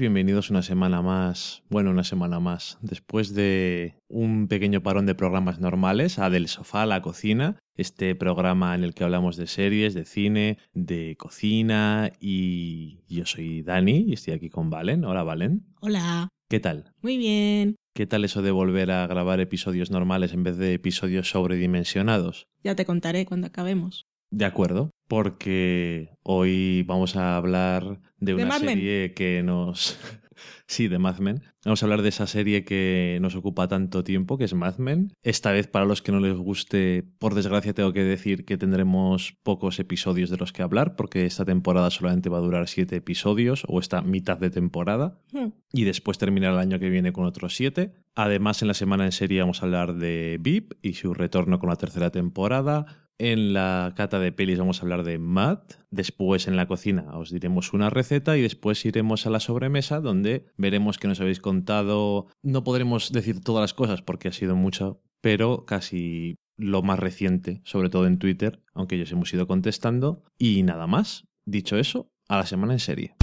Bienvenidos una semana más, bueno, una semana más, después de un pequeño parón de programas normales, a Del Sofá a la Cocina, este programa en el que hablamos de series, de cine, de cocina y yo soy Dani y estoy aquí con Valen. Hola Valen. Hola. ¿Qué tal? Muy bien. ¿Qué tal eso de volver a grabar episodios normales en vez de episodios sobredimensionados? Ya te contaré cuando acabemos. De acuerdo, porque hoy vamos a hablar de una Mad Men? serie que nos... sí, de Mad Men. Vamos a hablar de esa serie que nos ocupa tanto tiempo, que es Mad Men. Esta vez, para los que no les guste, por desgracia tengo que decir que tendremos pocos episodios de los que hablar, porque esta temporada solamente va a durar siete episodios, o esta mitad de temporada Hmm. y después terminar el año que viene con otros siete. Además, en la semana en serie vamos a hablar de VIP y su retorno con la tercera temporada. En la cata de pelis vamos a hablar de Matt. Después en la cocina os diremos una receta y después iremos a la sobremesa donde veremos que nos habéis contado. No podremos decir todas las cosas porque ha sido mucho, pero casi lo más reciente, sobre todo en Twitter, aunque ellos hemos ido contestando. Y nada más. Dicho eso, a la semana en serie.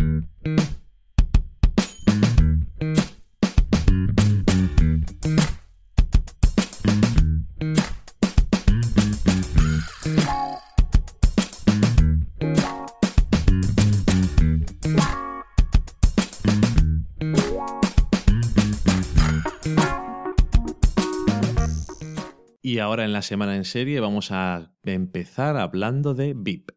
Ahora en la semana en serie vamos a empezar hablando de VIP.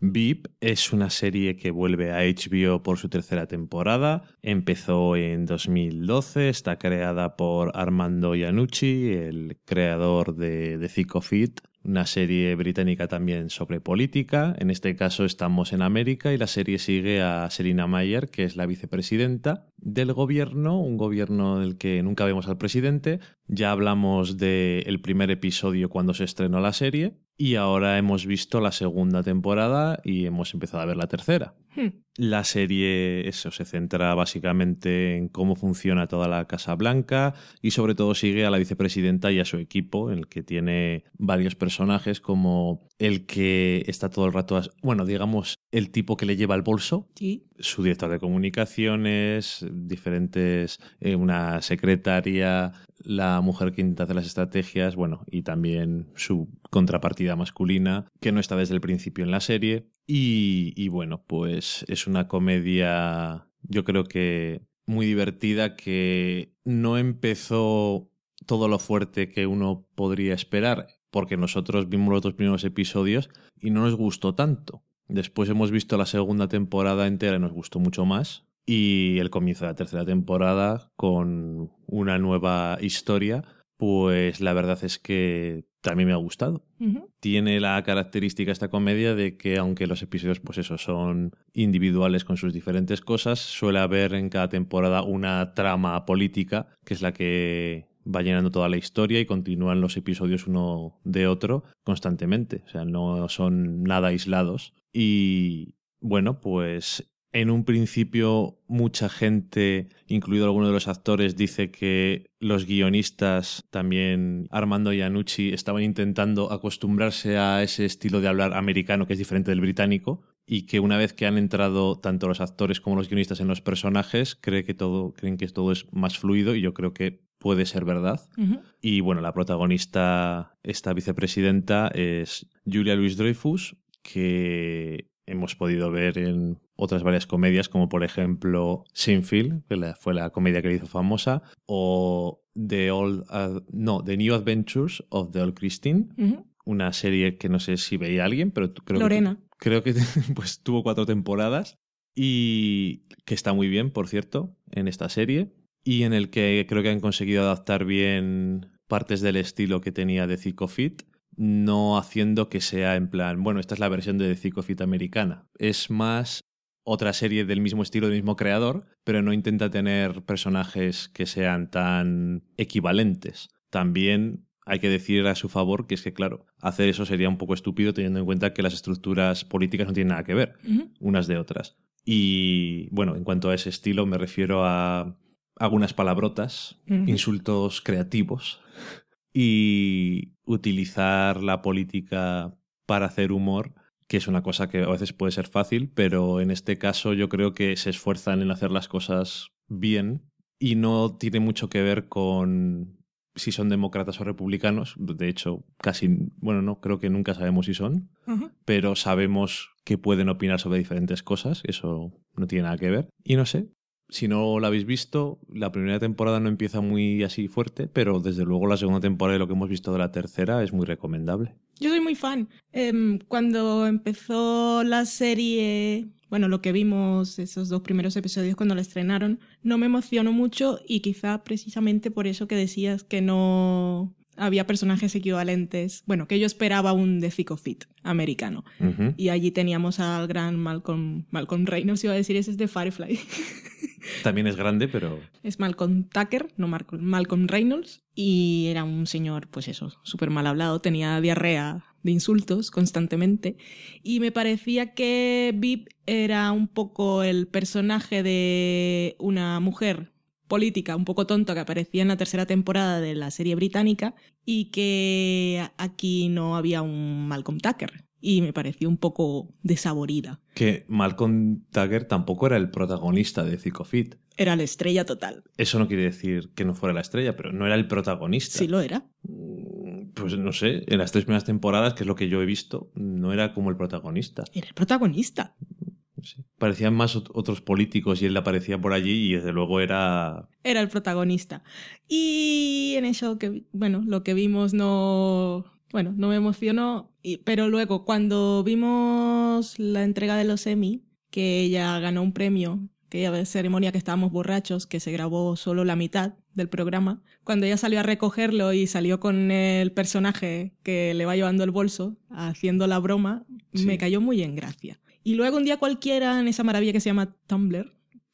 VIP es una serie que vuelve a HBO por su tercera temporada. Empezó en 2012, está creada por Armando Iannucci, el creador de The Thick una serie británica también sobre política. En este caso estamos en América y la serie sigue a Selina Mayer, que es la vicepresidenta del gobierno, un gobierno del que nunca vemos al presidente. Ya hablamos del primer episodio cuando se estrenó la serie y ahora hemos visto la segunda temporada y hemos empezado a ver la tercera. Hmm. La serie eso se centra básicamente en cómo funciona toda la Casa Blanca y sobre todo sigue a la vicepresidenta y a su equipo, en el que tiene varios personajes como el que está todo el rato, bueno, digamos, el tipo que le lleva el bolso, Sí. su director de comunicaciones, diferentes, eh, una secretaria, la mujer que intenta hacer las estrategias, bueno, y también su contrapartida masculina, que no está desde el principio en la serie. Y, bueno, pues es una comedia, yo creo que muy divertida, que no empezó todo lo fuerte que uno podría esperar, porque nosotros vimos los dos primeros episodios y no nos gustó tanto. Después hemos visto la segunda temporada entera y nos gustó mucho más. Y el comienzo de la tercera temporada con una nueva historia, pues la verdad es que también me ha gustado. Tiene la característica esta comedia de que aunque los episodios pues eso son individuales con sus diferentes cosas, suele haber en cada temporada una trama política que es la que va llenando toda la historia y continúan los episodios uno de otro constantemente, o sea, no son nada aislados. Y bueno, pues en un principio mucha gente, incluido alguno de los actores, dice que los guionistas, también Armando Iannucci, estaban intentando acostumbrarse a ese estilo de hablar americano que es diferente del británico y que una vez que han entrado tanto los actores como los guionistas en los personajes, cree que todo, creen que todo es más fluido y yo creo que puede ser verdad. Y bueno, la protagonista, esta vicepresidenta, es Julia Louis Dreyfus, que hemos podido ver en otras varias comedias, como por ejemplo Seinfeld, que fue la comedia que le hizo famosa, o The Old, uh, no, The New Adventures of the Old Christine, una serie que no sé si veía alguien, pero creo Lorena. que creo que pues tuvo cuatro temporadas y que está muy bien, por cierto, en esta serie y en el que creo que han conseguido adaptar bien partes del estilo que tenía de Zico Fit, no haciendo que sea en plan, bueno, esta es la versión de Zico Fit americana. Es más otra serie del mismo estilo, del mismo creador, pero no intenta tener personajes que sean tan equivalentes. También hay que decir a su favor que es que, claro, hacer eso sería un poco estúpido teniendo en cuenta que las estructuras políticas no tienen nada que ver unas de otras. Y bueno, en cuanto a ese estilo me refiero a, algunas palabrotas, insultos creativos y utilizar la política para hacer humor, que es una cosa que a veces puede ser fácil, pero en este caso yo creo que se esfuerzan en hacer las cosas bien y no tiene mucho que ver con si son demócratas o republicanos. De hecho, casi, bueno, no, creo que nunca sabemos si son, pero sabemos que pueden opinar sobre diferentes cosas, eso no tiene nada que ver. Y no sé, si no la habéis visto, la primera temporada no empieza muy así fuerte, pero desde luego la segunda temporada y lo que hemos visto de la tercera es muy recomendable. Yo soy muy fan. Em, cuando empezó la serie, bueno, lo que vimos, esos dos primeros episodios cuando la estrenaron, no me emocionó mucho y quizá precisamente por eso que decías que no había personajes equivalentes. Bueno, que yo esperaba un The Thick of It americano. Y allí teníamos al gran Malcolm, Malcolm Reynolds, iba a decir, ese es de Firefly. También es grande, pero es Malcolm Tucker, no Malcolm, Malcolm Reynolds, y era un señor, pues eso, súper mal hablado, tenía diarrea de insultos constantemente, y me parecía que Vip era un poco el personaje de una mujer política un poco tonta que aparecía en la tercera temporada de la serie británica y que aquí no había un Malcolm Tucker y me pareció un poco desaborida. que Malcolm Tagger tampoco era el protagonista de Thick of It. Era la estrella total. Eso no quiere decir que no fuera la estrella, pero no era el protagonista. Sí lo era. Mm, Pues no sé, en las tres primeras temporadas, que es lo que yo he visto, no era como el protagonista. Era el protagonista. Sí. Parecían más ot- otros políticos y él aparecía por allí y desde luego era... era el protagonista. Y en eso que, bueno, lo que vimos no, bueno, no me emocionó, y- pero luego cuando vimos la entrega de los Emmy, que ella ganó un premio, que ella ceremonia que estábamos borrachos, que se grabó solo la mitad del programa, cuando ella salió a recogerlo y salió con el personaje que le va llevando el bolso, haciendo la broma, Sí. me cayó muy en gracia. Y luego un día cualquiera, en esa maravilla que se llama Tumblr,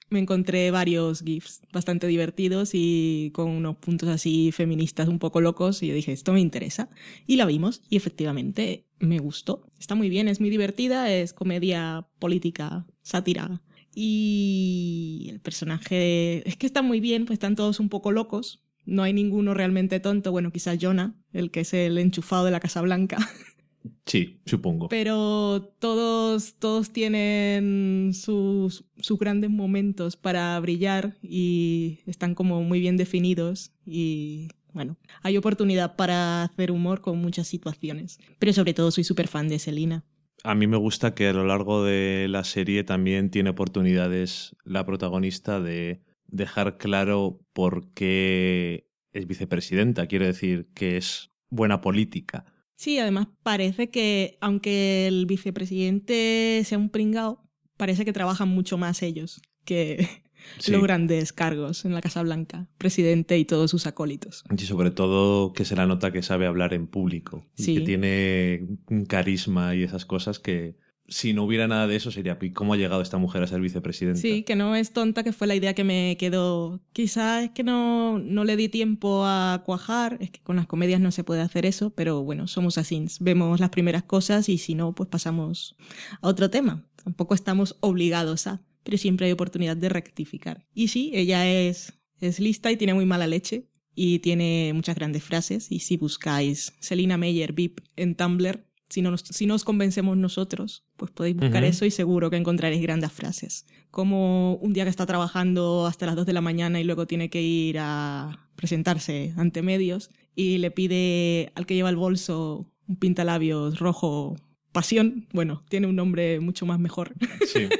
me encontré varios GIFs bastante divertidos y con unos puntos así feministas un poco locos y yo dije, esto me interesa. Y la vimos y efectivamente me gustó. Está muy bien, es muy divertida, es comedia política, sátira. Y el personaje es que está muy bien, pues están todos un poco locos. No hay ninguno realmente tonto, bueno, quizás Jonah, el que es el enchufado de la Casa Blanca. Sí, supongo. Pero todos, todos tienen sus, sus grandes momentos para brillar y están como muy bien definidos y bueno, hay oportunidad para hacer humor con muchas situaciones. Pero sobre todo soy súper fan de Selina. A mí me gusta que a lo largo de la serie también tiene oportunidades la protagonista de dejar claro por qué es vicepresidenta. Quiero decir que es buena política. Sí, además parece que aunque el vicepresidente sea un pringao, parece que trabajan mucho más ellos que Sí. los grandes cargos en la Casa Blanca, presidente y todos sus acólitos. Y sobre todo que se la nota que sabe hablar en público. Y que tiene un carisma y esas cosas que si no hubiera nada de eso sería "¿Y ¿cómo ha llegado esta mujer a ser vicepresidenta? Sí, que no es tonta, que fue la idea que me quedó. Quizás es que no, no le di tiempo a cuajar, es que con las comedias no se puede hacer eso, pero bueno, somos así. Vemos las primeras cosas y si no, pues pasamos a otro tema. Tampoco estamos obligados a, pero siempre hay oportunidad de rectificar. Y sí, ella es, es lista y tiene muy mala leche y tiene muchas grandes frases. Y si buscáis Selina Meyer VIP en Tumblr, si no, nos- si no os convencemos nosotros, pues podéis buscar eso y seguro que encontraréis grandes frases. Como un día que está trabajando hasta las 2 de la mañana y luego tiene que ir a presentarse ante medios y le pide al que lleva el bolso un pintalabios rojo pasión, bueno, tiene un nombre mucho más mejor. Sí.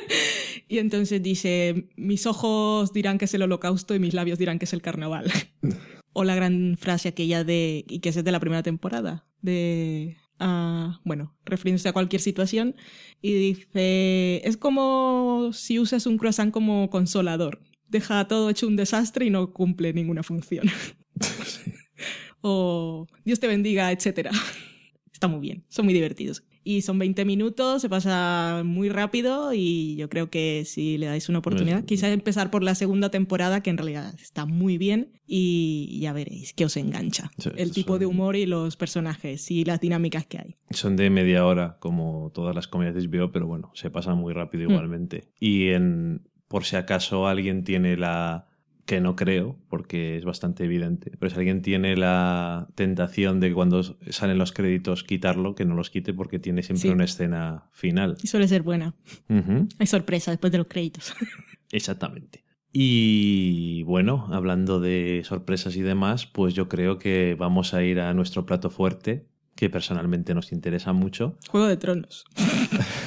Y entonces dice, mis ojos dirán que es el holocausto y mis labios dirán que es el carnaval. o la gran frase aquella de, y que es de la primera temporada, de, bueno, refiriéndose a cualquier situación, y dice, es como si usas un croissant como consolador. Deja todo hecho un desastre y no cumple ninguna función. o Dios te bendiga, etcétera. Está muy bien, son muy divertidos. Y son 20 minutos, se pasa muy rápido y yo creo que si le dais una oportunidad, Pues- quizás empezar por la segunda temporada, que en realidad está muy bien y ya veréis que os engancha. Sí, el tipo son- de humor y los personajes y las dinámicas que hay. Son de media hora, como todas las comedias de HBO, pero bueno, se pasan muy rápido Mm. igualmente. Y en, por si acaso alguien tiene la que no creo, porque es bastante evidente. Pero si alguien tiene la tentación de cuando salen los créditos quitarlo, que no los quite porque tiene siempre Sí. una escena final. Y suele ser buena. Hay sorpresa después de los créditos. Exactamente. Y bueno, hablando de sorpresas y demás, pues yo creo que vamos a ir a nuestro plato fuerte, que personalmente nos interesa mucho. Juego de Tronos.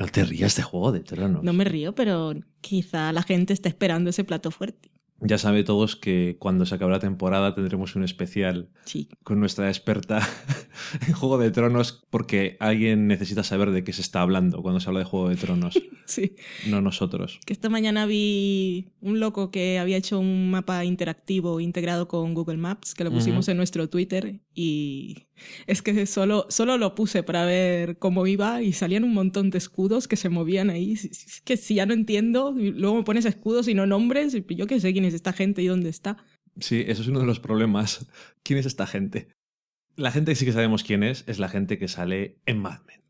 No te rías de Juego de Tronos. No me río, pero quizá la gente está esperando ese plato fuerte. Ya sabe todos que cuando se acabe la temporada tendremos un especial Sí. con nuestra experta en Juego de Tronos porque alguien necesita saber de qué se está hablando cuando se habla de Juego de Tronos, Sí. no nosotros. Que esta mañana vi un loco que había hecho un mapa interactivo integrado con Google Maps, que lo pusimos en nuestro Twitter y es que solo, solo lo puse para ver cómo iba y salían un montón de escudos que se movían ahí. Es que si ya no entiendo, y luego me pones escudos y no nombres, y yo qué sé quién es esta gente y dónde está. Sí, eso es uno de los problemas. ¿Quién es esta gente? La gente que sí que sabemos quién es es la gente que sale en Mad Men.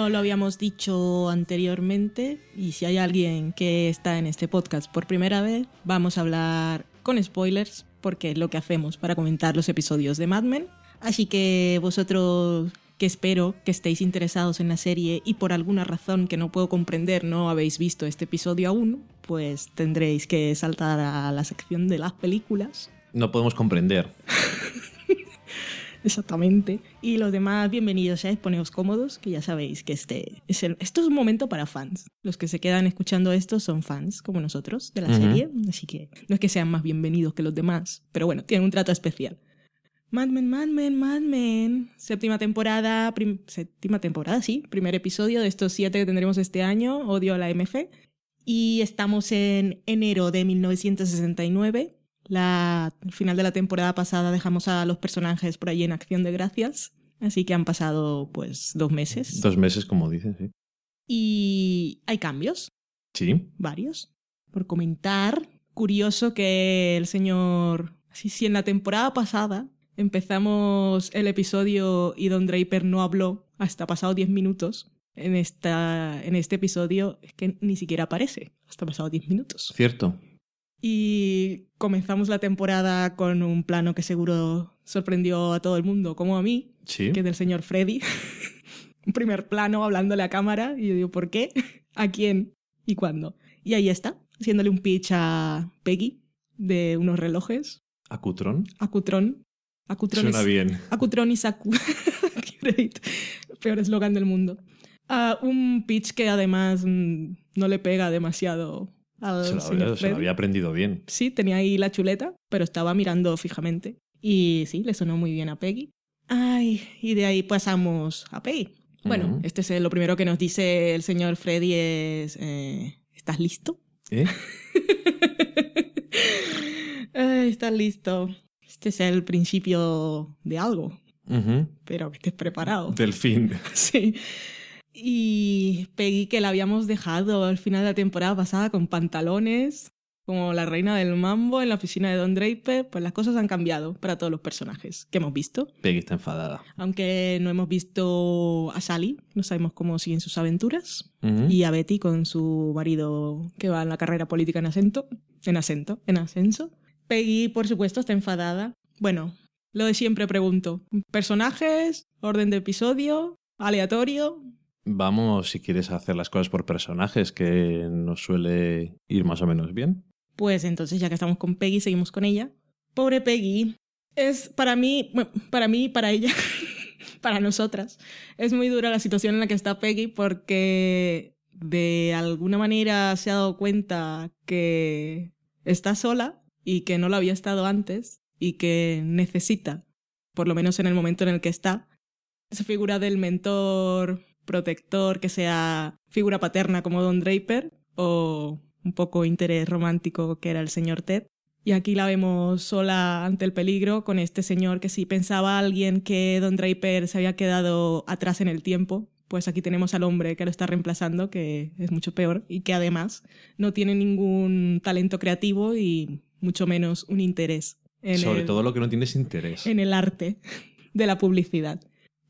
No lo habíamos dicho anteriormente y si hay alguien que está en este podcast por primera vez, vamos a hablar con spoilers porque es lo que hacemos para comentar los episodios de Mad Men. Así que vosotros que espero que estéis interesados en la serie y por alguna razón que no puedo comprender no habéis visto este episodio aún, pues tendréis que saltar a la sección de las películas No podemos comprender. Exactamente. Y los demás, bienvenidos, ¿sabes? Poneos cómodos, que ya sabéis que este es el- esto es un momento para fans. Los que se quedan escuchando esto son fans, como nosotros, de la serie. Así que no es que sean más bienvenidos que los demás, pero bueno, tienen un trato especial. Mad Men, Mad Men, Mad Men. Séptima temporada, séptima temporada, sí. Primer episodio de estos siete que tendremos este año. Odio a la MF. Y estamos en enero de 1969. La, al final de la temporada pasada dejamos a los personajes por allí en acción de gracias. Así que han pasado pues dos meses. Dos meses, como dicen, sí. Y hay cambios, Sí. varios. Por comentar, curioso que el señor... Sí, en la temporada pasada empezamos el episodio y Don Draper no habló hasta pasado 10 minutos. En, esta, en este episodio es que ni siquiera aparece hasta pasado 10 minutos. Cierto. Y comenzamos la temporada con un plano que seguro sorprendió a todo el mundo, como a mí, Sí. que es del señor Freddy. un primer plano hablándole a cámara y yo digo, ¿por qué? ¿A quién? ¿Y cuándo? Y ahí está, haciéndole un pitch a Peggy de unos relojes, ¿A Cutrón? a Cutrón. A Cutrón Suena es- bien. a Cutrón y Saku. Peor eslogan del mundo. Ah, un pitch que además mm, no le pega demasiado al Se lo, señor había, se lo Freddy. había aprendido bien. Sí, tenía ahí la chuleta, pero estaba mirando fijamente. Y sí, le sonó muy bien a Peggy. Ay, y de ahí pasamos a Peggy. Bueno, este es lo primero que nos dice el señor Freddy es... eh, ¿Estás listo? ¿Eh? Ay, ¿Estás listo? Este es el principio de algo, Ujú. pero que estés preparado. Del fin. Sí. Y Peggy, que la habíamos dejado al final de la temporada pasada con pantalones, como la reina del mambo en la oficina de Don Draper, pues las cosas han cambiado para todos los personajes que hemos visto. Peggy está enfadada. Aunque no hemos visto a Sally, no sabemos cómo siguen sus aventuras. Y a Betty con su marido que va en la carrera política en acento, en acento, en ascenso. Peggy, por supuesto, está enfadada. Bueno, lo de siempre pregunto. ¿Personajes? ¿Orden de episodio? ¿Aleatorio? Vamos, si quieres, hacer las cosas por personajes, que nos suele ir más o menos bien. Pues entonces, ya que estamos con Peggy, seguimos con ella. Pobre Peggy. Es para mí, para mí y para ella, para nosotras, es muy dura la situación en la que está Peggy porque de alguna manera se ha dado cuenta que está sola y que no lo había estado antes y que necesita, por lo menos en el momento en el que está, esa figura del mentor protector que sea figura paterna como Don Draper o un poco interés romántico que era el señor Ted. Y aquí la vemos sola ante el peligro con este señor que si pensaba alguien que Don Draper se había quedado atrás en el tiempo, pues aquí tenemos al hombre que lo está reemplazando, que es mucho peor y que además no tiene ningún talento creativo y mucho menos un interés en, Sobre el, todo lo que no tienes interés. en el arte de la publicidad.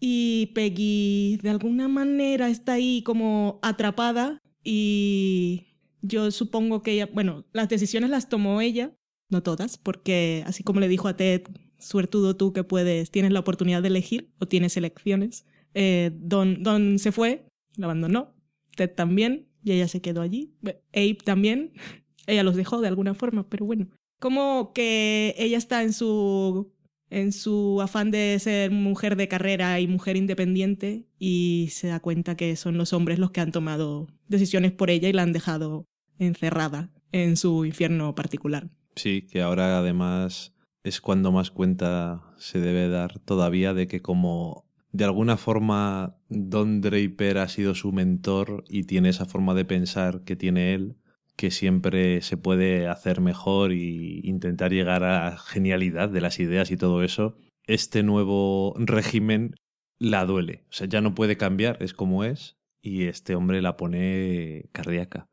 Y Peggy de alguna manera está ahí como atrapada y yo supongo que ella, bueno, las decisiones las tomó ella, no todas, porque así como le dijo a Ted, suertudo tú que puedes, tienes la oportunidad de elegir o tienes elecciones, eh, Don, Don se fue, la abandonó, Ted también, y ella se quedó allí, Abe también, ella los dejó de alguna forma, pero bueno, como que ella está en su en su afán de ser mujer de carrera y mujer independiente y se da cuenta que son los hombres los que han tomado decisiones por ella y la han dejado encerrada en su infierno particular. Sí, que ahora además es cuando más cuenta se debe dar todavía de que como de alguna forma Don Draper ha sido su mentor y tiene esa forma de pensar que tiene él, que siempre se puede hacer mejor y intentar llegar a genialidad de las ideas y todo eso, este nuevo régimen la duele. O sea, ya no puede cambiar, es como es, y este hombre la pone cardíaca.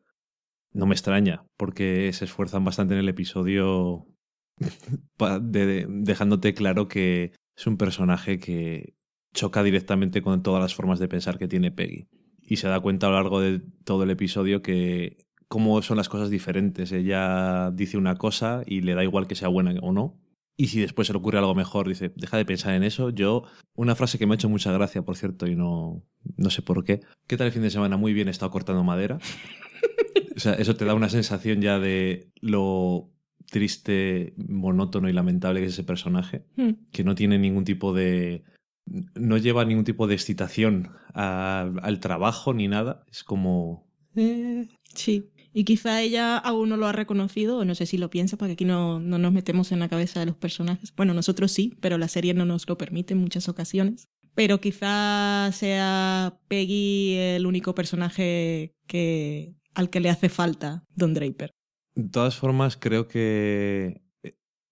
No me extraña, porque se esfuerzan bastante en el episodio dejándote claro que es un personaje que choca directamente con todas las formas de pensar que tiene Peggy. Y se da cuenta a lo largo de todo el episodio que cómo son las cosas diferentes. Ella dice una cosa y le da igual que sea buena o no. Y si después se le ocurre algo mejor, dice, deja de pensar en eso. Yo, una frase que me ha hecho mucha gracia, por cierto, y no, no sé por qué. ¿Qué tal el fin de semana? Muy bien, he estado cortando madera. O sea, eso te da una sensación ya de lo triste, monótono y lamentable que es ese personaje, Hmm. que no tiene ningún tipo de... no lleva ningún tipo de excitación a- al trabajo ni nada. Es como... eh, Sí. Y quizá ella aún no lo ha reconocido, o no sé si lo piensa, porque aquí no, no nos metemos en la cabeza de los personajes. Bueno, nosotros sí, pero la serie no nos lo permite en muchas ocasiones. Pero quizá sea Peggy el único personaje que, al que le hace falta Don Draper. De todas formas, creo que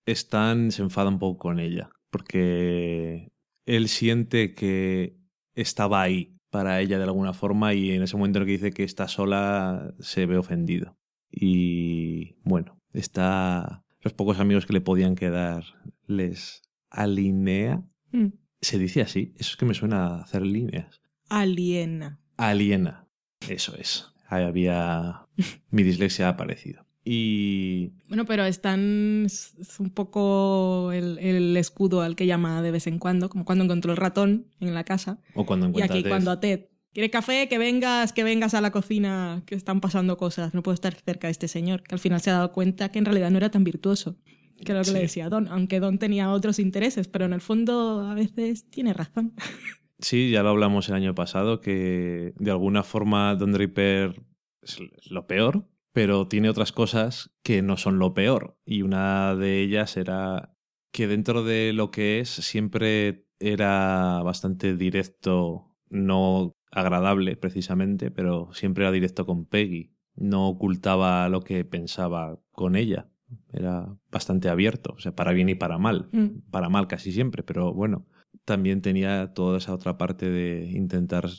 Stan se enfada un poco con ella, porque él siente que estaba ahí para ella de alguna forma y en ese momento en el que dice que está sola se ve ofendido. Y bueno, está los pocos amigos que le podían quedar les alinea. Hmm. Se dice así, eso es que me suena a hacer líneas. Aliena. Aliena, eso es. Ahí había mi dislexia ha aparecido. Y Bueno, pero Stan es es un poco el, el escudo al que llama de vez en cuando, como cuando encontró el ratón en la casa. o cuando Y encuentra aquí a Ted. cuando a Ted, ¿quieres café? Que vengas, que vengas a la cocina, que están pasando cosas, no puedo estar cerca de este señor, que al final se ha dado cuenta que en realidad no era tan virtuoso, que era lo que le decía Don, aunque Don tenía otros intereses, pero en el fondo a veces tiene razón. Sí, ya lo hablamos el año pasado, que de alguna forma Don Draper es lo peor, pero tiene otras cosas que no son lo peor. Y una de ellas era que dentro de lo que es siempre era bastante directo, no agradable precisamente, pero siempre era directo con Peggy. No ocultaba lo que pensaba con ella. Era bastante abierto, o sea, para bien y para mal. Mm. Para mal casi siempre, pero bueno, también tenía toda esa otra parte de intentar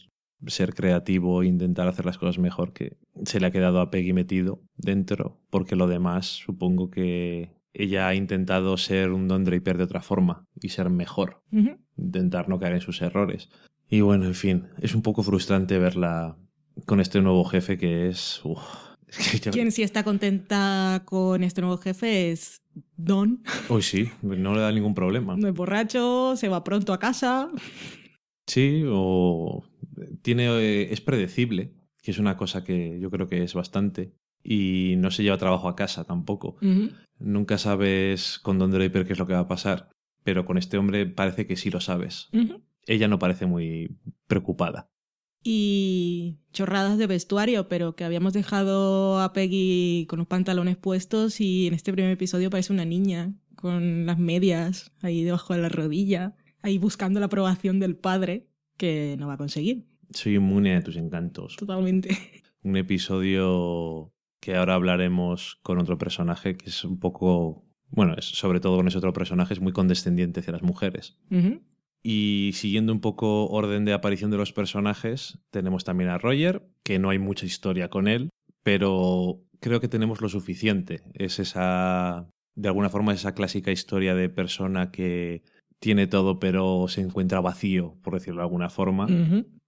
ser creativo, intentar hacer las cosas mejor que se le ha quedado a Peggy metido dentro, porque lo demás supongo que ella ha intentado ser un Don Draper de otra forma y ser mejor, intentar no caer en sus errores. Y bueno, en fin, es un poco frustrante verla con este nuevo jefe que es... uf, Quien sí está contenta con este nuevo jefe es Don. Hoy sí, no le da ningún problema. No es borracho, se va pronto a casa. Sí, o tiene eh, es predecible, que es una cosa que yo creo que es bastante, y no se lleva trabajo a casa tampoco. Nunca sabes con Don Draper qué es lo que va a pasar, pero con este hombre parece que sí lo sabes. Ella no parece muy preocupada. y chorradas de vestuario, pero que habíamos dejado a Peggy con los pantalones puestos y en este primer episodio parece una niña con las medias ahí debajo de la rodilla, ahí buscando la aprobación del padre que no va a conseguir. Soy inmune a tus encantos. Totalmente. Un episodio que ahora hablaremos con otro personaje que es un poco bueno, es, sobre todo con ese otro personaje, es muy condescendiente hacia las mujeres. Y siguiendo un poco orden de aparición de los personajes, tenemos también a Roger, que no hay mucha historia con él, pero creo que tenemos lo suficiente. Es esa, de alguna forma, esa clásica historia de persona que tiene todo pero se encuentra vacío, por decirlo de alguna forma.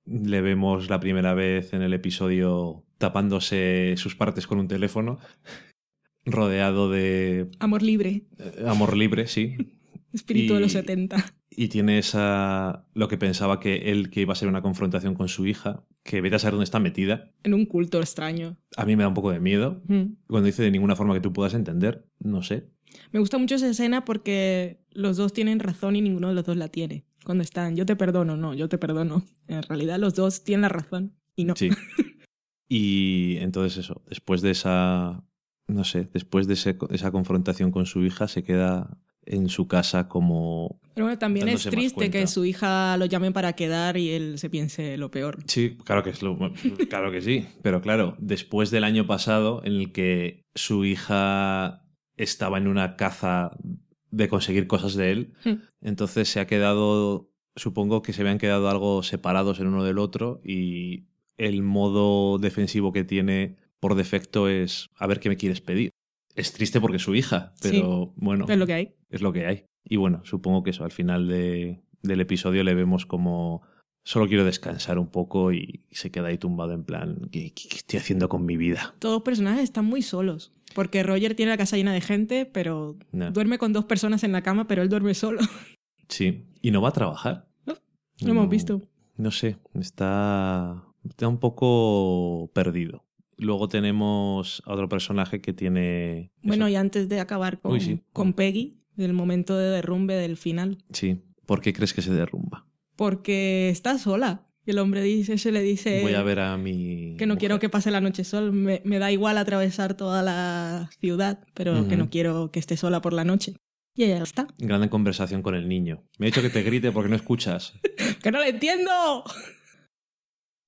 Le vemos la primera vez en el episodio tapándose sus partes con un teléfono, rodeado de Amor libre, eh, amor libre, sí, espíritu de los Y- 70. y tiene esa lo que pensaba que él que iba a ser una confrontación con su hija, que vete a saber dónde está metida. En un culto extraño. A mí me da un poco de miedo. Mm. Cuando dice de ninguna forma que tú puedas entender, no sé. Me gusta mucho esa escena porque los dos tienen razón y ninguno de los dos la tiene. Cuando están, yo te perdono, no, yo te perdono. En realidad los dos tienen la razón y no. Sí. Y entonces eso, después de esa, no sé, después de ese- esa confrontación con su hija, se queda en su casa como... Pero bueno, también es triste que su hija lo llamen para quedar y él se piense lo peor. Sí, claro que es lo... Claro que sí. Pero claro, después del año pasado en el que su hija estaba en una caza de conseguir cosas de él, Hmm. entonces se ha quedado, supongo que se habían quedado algo separados el uno del otro y el modo defensivo que tiene por defecto es a ver qué me quieres pedir. Es triste porque es su hija, pero bueno, Es lo que hay. es lo que hay. Y bueno, supongo que eso, al final de- del episodio le vemos como solo quiero descansar un poco y se queda ahí tumbado en plan, ¿qué, qué- qué estoy haciendo con mi vida? Todos los personajes están muy solos. Porque Roger tiene la casa llena de gente, pero No. duerme con dos personas en la cama, pero él duerme solo. Sí, y no va a trabajar. No, Lo hemos visto. No sé, está, está un poco perdido. Luego tenemos a otro personaje que tiene... Bueno, eso. y antes de acabar con, Uy, sí. con Peggy, del momento de derrumbe del final. Sí, ¿por qué crees que se derrumba? Porque está sola. Y el hombre dice, se le dice Voy a ver a mi... que no mujer. quiero que pase la noche sol. Me, me da igual atravesar toda la ciudad, pero que no quiero que esté sola por la noche. Y ella está. Grande conversación con el niño. Me ha dicho que te grite porque no escuchas. ¡Que no le entiendo!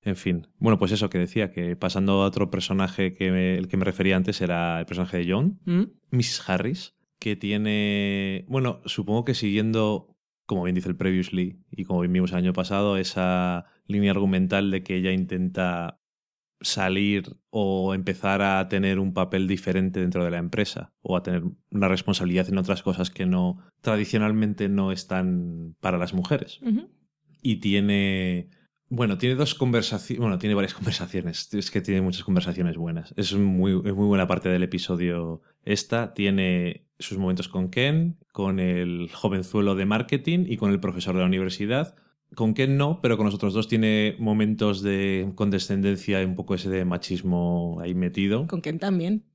En fin. Bueno, pues eso que decía, que pasando a otro personaje que me- el que me refería antes era el personaje de John, ¿Mm? Mrs. Harris, que tiene, bueno, supongo que siguiendo, como bien dice el Previously y como vimos el año pasado, esa línea argumental de que ella intenta salir o empezar a tener un papel diferente dentro de la empresa o a tener una responsabilidad en otras cosas que no tradicionalmente no están para las mujeres. Y tiene bueno tiene dos conversaciones bueno tiene varias conversaciones. Es que tiene muchas conversaciones buenas. Es muy es muy buena parte del episodio esta. Tiene sus momentos con Ken con el jovenzuelo de marketing y con el profesor de la universidad con Ken no pero con los otros dos tiene momentos de condescendencia y un poco ese de machismo ahí metido Con Ken también.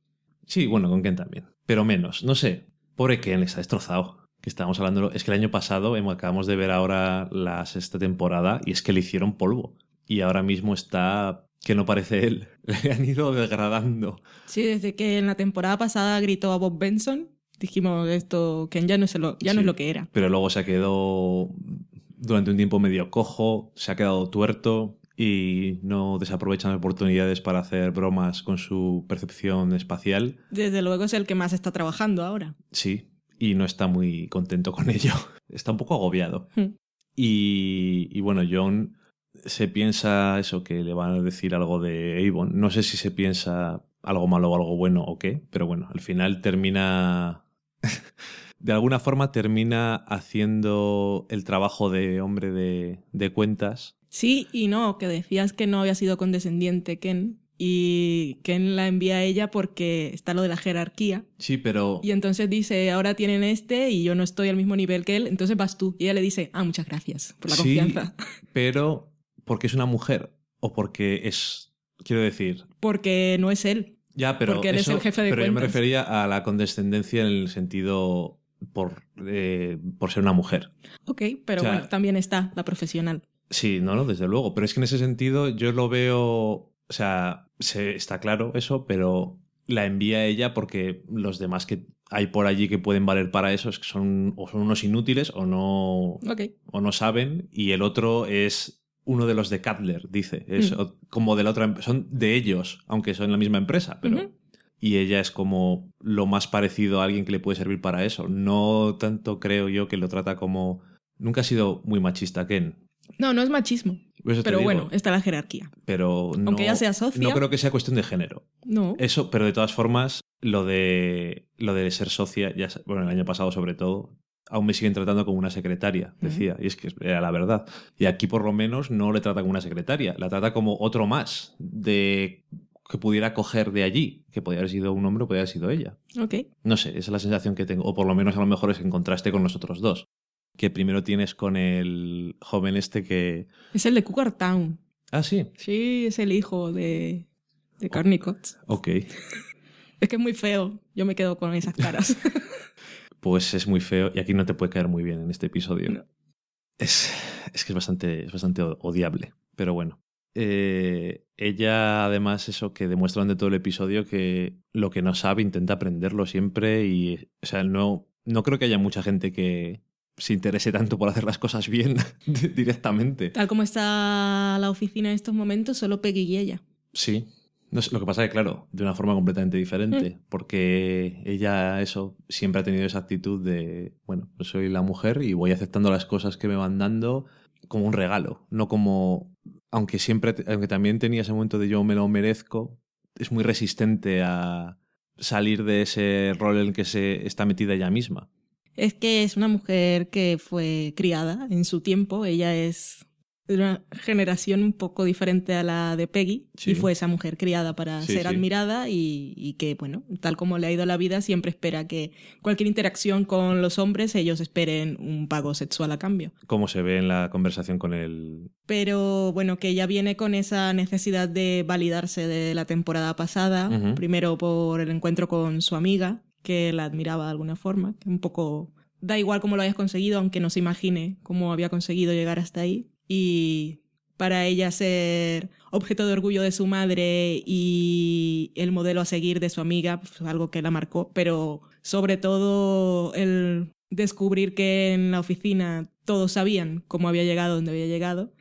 Sí, bueno, con Ken también. Pero menos, no sé. Pobre Ken, está destrozado. Que estábamos hablando. Es que el año pasado acabamos de ver ahora la sexta temporada y es que le hicieron polvo. Y ahora mismo está. que no parece él. Le han ido degradando. Sí, desde que en la temporada pasada gritó a Bob Benson, dijimos esto, Ken ya no es lo, ya no es lo que era. Pero luego se quedó durante un tiempo medio cojo, se ha quedado tuerto y no desaprovechan oportunidades para hacer bromas con su percepción espacial. Desde luego es el que más está trabajando ahora. Sí, y no está muy contento con ello. Está un poco agobiado. Hmm. Y, y bueno, John se piensa eso, que le van a decir algo de Avon. No sé si se piensa algo malo o algo bueno o qué, pero bueno, al final termina... de alguna forma termina haciendo el trabajo de hombre de, de cuentas. Sí y no, que decías que no había sido condescendiente Ken y Ken la envía a ella porque está lo de la jerarquía Sí, pero... y entonces dice, ahora tienen este y yo no estoy al mismo nivel que él, entonces vas tú. Y ella le dice, ah, muchas gracias por la Sí, confianza. Pero porque es una mujer o porque es... Quiero decir, Porque no es él. Ya, pero Porque él es eso- el jefe de Pero yo me refería a la condescendencia en el sentido por, eh, por ser una mujer. Ok, pero O sea- bueno, también está la profesional. Sí, no, no, desde luego. Pero es que en ese sentido yo lo veo, o sea, se, está claro eso, pero la envía ella porque los demás que hay por allí que pueden valer para eso es que son o son unos inútiles o no o no saben y el otro es uno de los de Cutler, dice, es Mm. como de la otra em- son de ellos, aunque son la misma empresa, pero. Y ella es como lo más parecido a alguien que le puede servir para eso. No tanto creo yo que lo trata como... Nunca ha sido muy machista Ken. No, no es machismo. Eso Pero bueno, está la jerarquía. pero no, aunque ella sea socia- No creo que sea cuestión de género. No. Eso, pero de todas formas, lo de, lo de ser socia, ya, bueno, el año pasado sobre todo, aún me siguen tratando como una secretaria, decía. Y es que era la verdad. Y aquí por lo menos no le trata como una secretaria, la trata como otro más de que pudiera coger de allí, que podía haber sido un hombre o podía haber sido ella. Ok. No sé, esa es la sensación que tengo. O por lo menos a lo mejor es en contraste con los otros dos. Que primero tienes con el joven este que... Es el de Cougar Town. Ah, sí. Sí, es el hijo de, de Carney Cox. Ok. Es que es muy feo. Yo me quedo con esas caras. Pues es muy feo y aquí no te puede caer muy bien en este episodio. No. Es, es que es bastante, es bastante odiable, pero bueno. Eh, ella, además, eso que demuestra durante todo el episodio que lo que no sabe intenta aprenderlo siempre y, o sea, no, no creo que haya mucha gente que se interese tanto por hacer las cosas bien directamente. Tal como está la oficina en estos momentos, solo Peggy y ella. Sí. No sé, lo que pasa es que, claro, de una forma completamente diferente, porque ella, eso, siempre ha tenido esa actitud de, bueno, yo soy la mujer y voy aceptando las cosas que me van dando como un regalo, no como, aunque siempre, aunque también tenía ese momento de yo me lo merezco, es muy resistente a salir de ese rol en el que se está metida ella misma. Es que es una mujer que fue criada en su tiempo. Ella es de una generación un poco diferente a la de Peggy Sí. y fue esa mujer criada para Sí, ser sí. admirada y, y que, bueno, tal como le ha ido la vida, siempre espera que cualquier interacción con los hombres ellos esperen un pago sexual a cambio. Como se ve en la conversación con el... Pero bueno, que ella viene con esa necesidad de validarse de la temporada pasada, primero por el encuentro con su amiga, que la admiraba de alguna forma, que un poco da igual cómo lo hayas conseguido, aunque no se imagine cómo había conseguido llegar hasta ahí. Y para ella ser objeto de orgullo de su madre y el modelo a seguir de su amiga, pues, algo que la marcó, pero sobre todo el descubrir que en la oficina todos sabían cómo había llegado donde había llegado,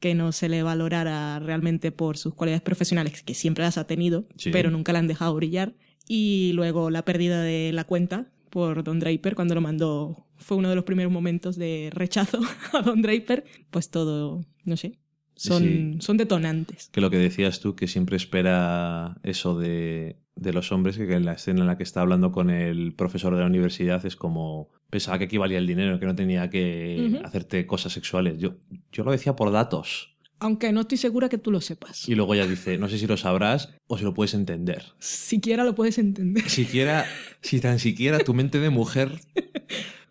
que no se le valorara realmente por sus cualidades profesionales, que siempre las ha tenido, Sí. pero nunca la han dejado brillar. Y luego la pérdida de la cuenta por Don Draper cuando lo mandó. Fue uno de los primeros momentos de rechazo a Don Draper. Pues todo, no sé, son, Sí. son detonantes. Que lo que decías tú, que siempre espera eso de, de los hombres, que en la escena en la que está hablando con el profesor de la universidad es como pensaba que aquí valía el dinero, que no tenía que hacerte cosas sexuales. Yo, yo lo decía por datos. Aunque no estoy segura que tú lo sepas. Y luego ella dice, no sé si lo sabrás o si lo puedes entender. Siquiera lo puedes entender. Siquiera, si tan siquiera tu mente de mujer...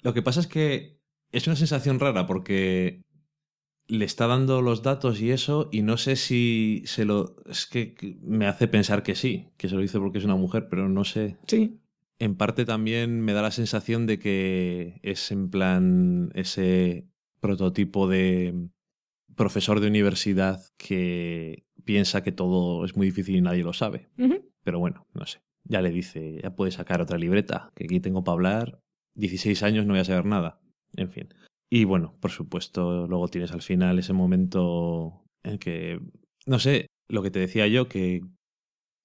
Lo que pasa es que es una sensación rara porque le está dando los datos y eso y no sé si se lo... Es que me hace pensar que sí, que se lo dice porque es una mujer, pero no sé. Sí. En parte también me da la sensación de que es en plan ese prototipo de profesor de universidad que piensa que todo es muy difícil y nadie lo sabe. Pero bueno, no sé. Ya le dice, ya puedes sacar otra libreta, que aquí tengo para hablar. 16 años no voy a saber nada. En fin. Y bueno, por supuesto, luego tienes al final ese momento en que, no sé, lo que te decía yo, que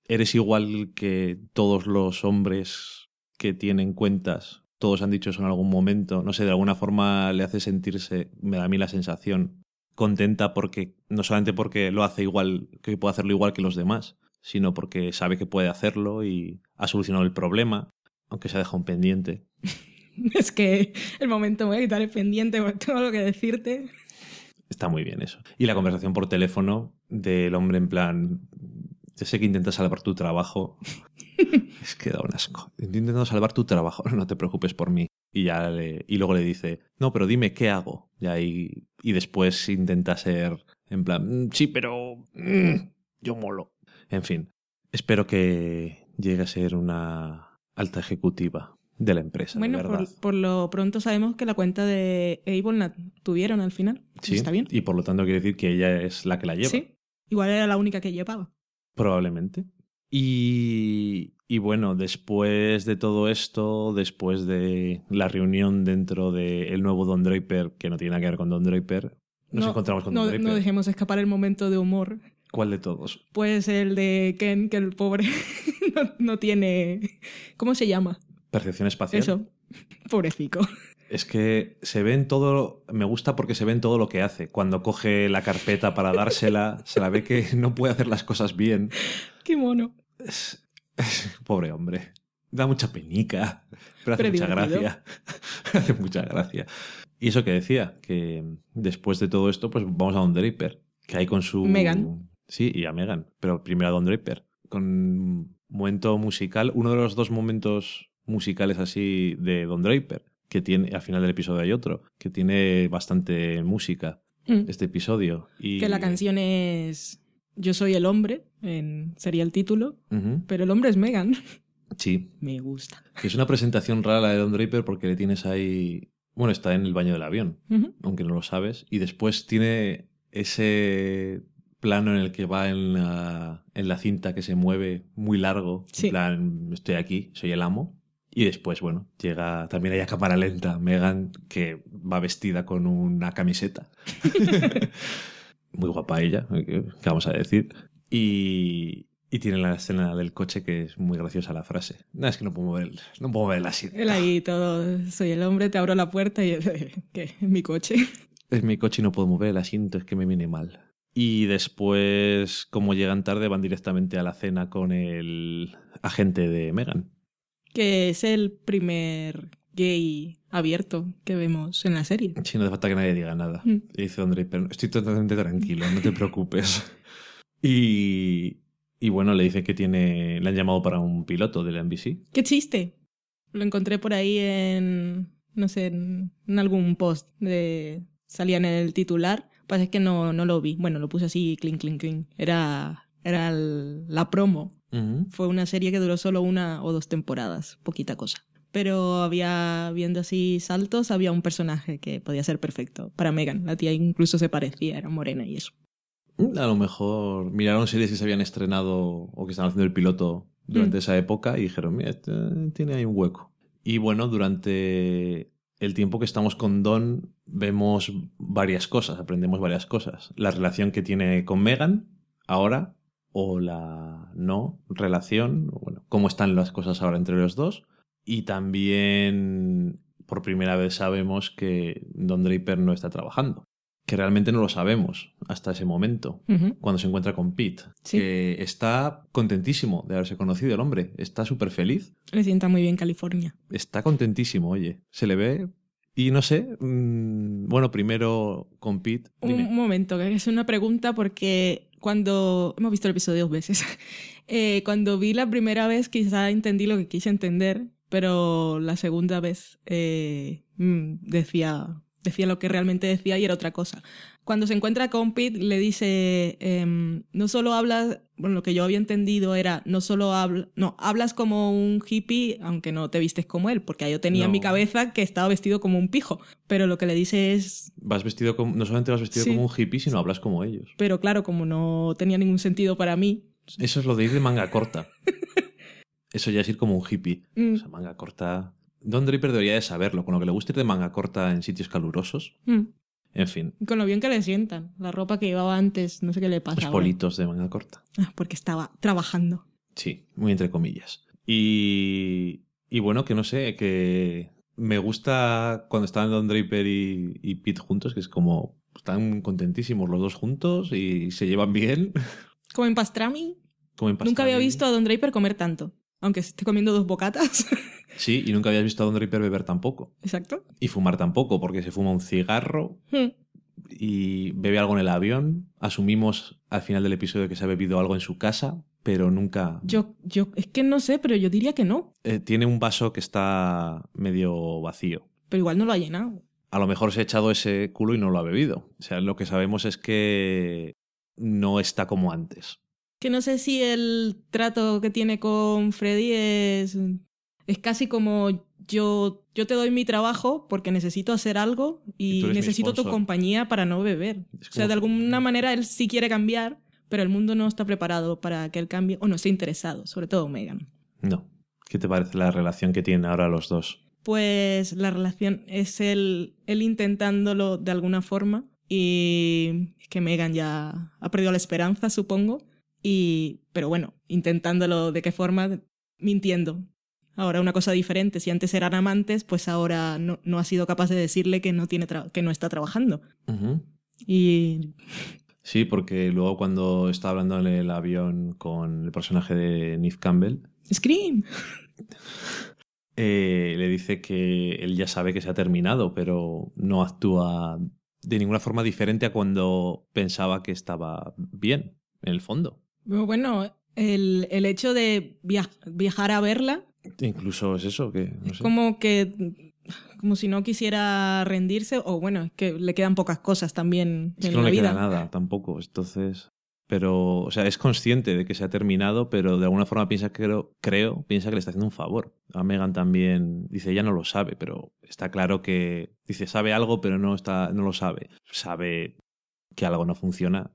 eres igual que todos los hombres que tienen cuentas. Todos han dicho eso en algún momento. No sé, de alguna forma le hace sentirse, me da a mí la sensación, contenta porque, no solamente porque lo hace igual, que puede hacerlo igual que los demás, sino porque sabe que puede hacerlo y ha solucionado el problema, aunque se ha dejado un pendiente. Es que el momento me voy a quitar el pendiente porque tengo algo que decirte. Está muy bien eso. Y la conversación por teléfono del hombre en plan, yo sé que intentas salvar tu trabajo. es que da un asco. Intentando salvar tu trabajo, no te preocupes por mí. Y, ya le- y luego le dice, no, pero dime qué hago. Y, y después intenta ser en plan, "Mm, sí, pero mm, yo molo. En fin, espero que llegue a ser una alta ejecutiva de la empresa, Bueno, de verdad. por, por lo pronto sabemos que la cuenta de Avon la tuvieron al final. Sí, Está bien. Y por lo tanto quiere decir que ella es la que la lleva. Sí. Igual era la única que llevaba. Probablemente. Y, y bueno, después de todo esto, después de la reunión dentro del nuevo Don Draper, que no tiene nada que ver con Don Draper, nos no, encontramos con no, Don Draper. no dejemos escapar el momento de humor ¿Cuál de todos? Pues el de Ken, que el pobre no, no tiene... ¿Cómo se llama? Percepción espacial. Eso. Pobrecico. Es que se ve en todo. Me gusta porque se ve en todo lo que hace. Cuando coge la carpeta para dársela, se la ve que no puede hacer las cosas bien. Qué mono. Es- Pobre hombre. Da mucha penica, pero hace Pero mucha divertido. gracia. hace mucha gracia. Y eso que decía, que después de todo esto, pues vamos a Don Draper, que hay con su... Megan. Sí, y a Megan, pero primero a Don Draper. Con momento musical, uno de los dos momentos musicales así de Don Draper, que tiene, al final del episodio hay otro, que tiene bastante música, Mm. este episodio. Y... Que la canción es Yo soy el hombre, en- sería el título, pero el hombre es Megan. Sí, Me gusta. Es una presentación rara la de Don Draper porque le tienes ahí. Bueno, está en el baño del avión, aunque no lo sabes. Y después tiene ese plano en el que va en la, en la cinta que se mueve muy largo. Sí. En plan, estoy aquí, soy el amo. Y después, bueno, llega también hay a cámara lenta Megan, que va vestida con una camiseta. muy guapa ella, ¿qué qué vamos a decir? Y, y tiene la escena del coche que es muy graciosa la frase. No, es que no puedo mover, no puedo mover la cinta. Él ahí todo, soy el hombre, te abro la puerta y ¿qué? Mi coche. Es mi coche y no puedo mover el asiento, es que me viene mal. Y después, como llegan tarde, van directamente a la cena con el agente de Megan. Que es el primer gay abierto que vemos en la serie. Si no hace falta que nadie diga nada. Mm. Y dice Don Draper, estoy totalmente tranquilo, no te preocupes. y, y bueno, le dice que tiene, le han llamado para un piloto de la NBC. ¡Qué chiste! Lo encontré por ahí en, no sé, en, en algún post de... Salía en el titular. Pasa es que no, no lo vi. Bueno, lo puse así, clink, clink, clink. Era, era el- la promo. Fue una serie que duró solo una o dos temporadas, poquita cosa. Pero había, viendo así saltos, había un personaje que podía ser perfecto para Megan. La tía incluso se parecía, era morena y eso. A lo mejor miraron series que se habían estrenado o que estaban haciendo el piloto durante Mm. esa época y dijeron, mira, este tiene ahí un hueco. Y bueno, durante el tiempo que estamos con Don vemos varias cosas, aprendemos varias cosas. La relación que tiene con Megan ahora o la no relación, bueno, cómo están las cosas ahora entre los dos. Y también por primera vez sabemos que Don Draper no está trabajando, que realmente no lo sabemos hasta ese momento cuando se encuentra con Pete, Sí. que está contentísimo de haberse conocido el hombre, está súper feliz, Le sienta muy bien California. está contentísimo, oye, se le ve y no sé, mm, bueno, primero con Pete, dime. Un momento, que es una pregunta porque cuando hemos visto el episodio dos veces, eh, cuando vi la primera vez quizá entendí lo que quise entender, pero la segunda vez eh, mm, decía, decía lo que realmente decía y era otra cosa. Cuando se encuentra con Pete le dice, em, no solo hablas, bueno, lo que yo había entendido era, no solo hablas, no, hablas como un hippie, aunque no te vistes como él, porque yo tenía en mi cabeza que estaba vestido como un pijo, pero lo que le dice es, Vas vestido como, no solamente vas vestido Sí. como un hippie, sino hablas como ellos. pero claro, como no tenía ningún sentido para mí. Eso es lo de ir de manga corta. Eso ya es ir como un hippie. mm, O sea, manga corta. Don Draper debería de saberlo, con lo que le gusta ir de manga corta en sitios calurosos. mm. En fin, Con lo bien que le sientan. La ropa que llevaba antes, no sé qué le pasa. los ahora. politos de manga corta. Ah, porque estaba trabajando. Sí, muy entre comillas. Y, y bueno, que no sé, que me gusta cuando están Don Draper y, y Pete juntos, que es como están contentísimos los dos juntos y se llevan bien. Como en pastrami, en nunca había pastrami. visto a Don Draper comer tanto. Aunque se esté comiendo dos bocatas. Sí, y nunca habías visto a Don Draper beber tampoco. Exacto. Y fumar tampoco, porque se fuma un cigarro Mm. y bebe algo en el avión. Asumimos al final del episodio que se ha bebido algo en su casa, pero nunca. Yo, yo, es que no sé, pero yo diría que no. Eh, tiene un vaso que está medio vacío. Pero igual no lo ha llenado. A lo mejor se ha echado ese culo y no lo ha bebido. O sea, lo que sabemos es que no está como antes. Que no sé si el trato que tiene con Freddy es. Es casi como yo, yo te doy mi trabajo porque necesito hacer algo Y necesito tu compañía para no beber. Es O sea, de alguna manera él sí quiere cambiar, pero el mundo no está preparado para que él cambie o no esté interesado, sobre todo Megan. No. ¿Qué te parece la relación que tienen ahora los dos? Pues la relación es él, él intentándolo de alguna forma y es que Megan ya ha perdido la esperanza, supongo. Y, pero bueno, intentándolo de qué forma, mintiendo. Ahora una cosa diferente, si antes eran amantes, pues ahora no, no ha sido capaz de decirle que no, tiene que no está trabajando. Y Sí, porque luego cuando está hablando en el avión con el personaje de Neve Campbell, Scream. eh, le dice que él ya sabe que se ha terminado, pero no actúa de ninguna forma diferente a cuando pensaba que estaba bien, en el fondo. Bueno, el, el hecho de via- viajar a verla Incluso es eso, que no sé. como que como si no quisiera rendirse o bueno, es que le quedan pocas cosas también Es en que no la le vida. queda nada tampoco, entonces... Pero, o sea, es consciente de que se ha terminado, pero de alguna forma piensa que creo, creo, piensa que le está haciendo un favor. A Megan también dice, ella no lo sabe, pero está claro que dice, sabe algo, pero no está, no lo sabe. Sabe que algo no funciona.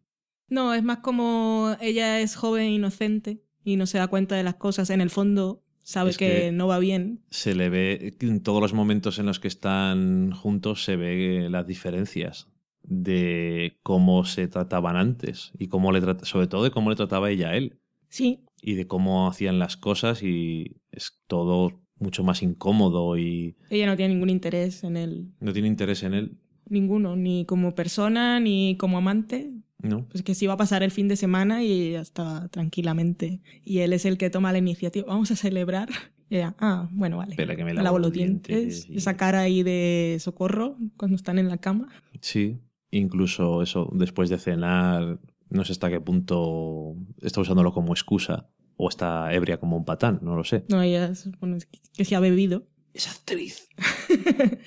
No, es más como ella es joven e inocente y no se da cuenta de las cosas. En el fondo sabe Es que, que- no va bien. Se le ve en todos los momentos en los que están juntos se ve las diferencias de cómo se trataban antes y cómo le sobre todo de cómo le trataba ella a él. Sí, y de cómo hacían las cosas y es todo mucho más incómodo y ella no tiene ningún interés en él. no tiene interés en él, Ninguno, ni como persona, ni como amante. ¿No? Pues que sí va a pasar el fin de semana y ella está tranquilamente. Y él es el que toma la iniciativa. Vamos a celebrar. Y ella, ah, bueno, vale. Espera que me lavo los dientes. y- Esa cara ahí de socorro cuando están en la cama. Sí, incluso eso, después de cenar, no sé hasta qué punto está usándolo como excusa o está ebria como un patán, no lo sé. No, ella es- bueno, es que, que se ha bebido. Es actriz.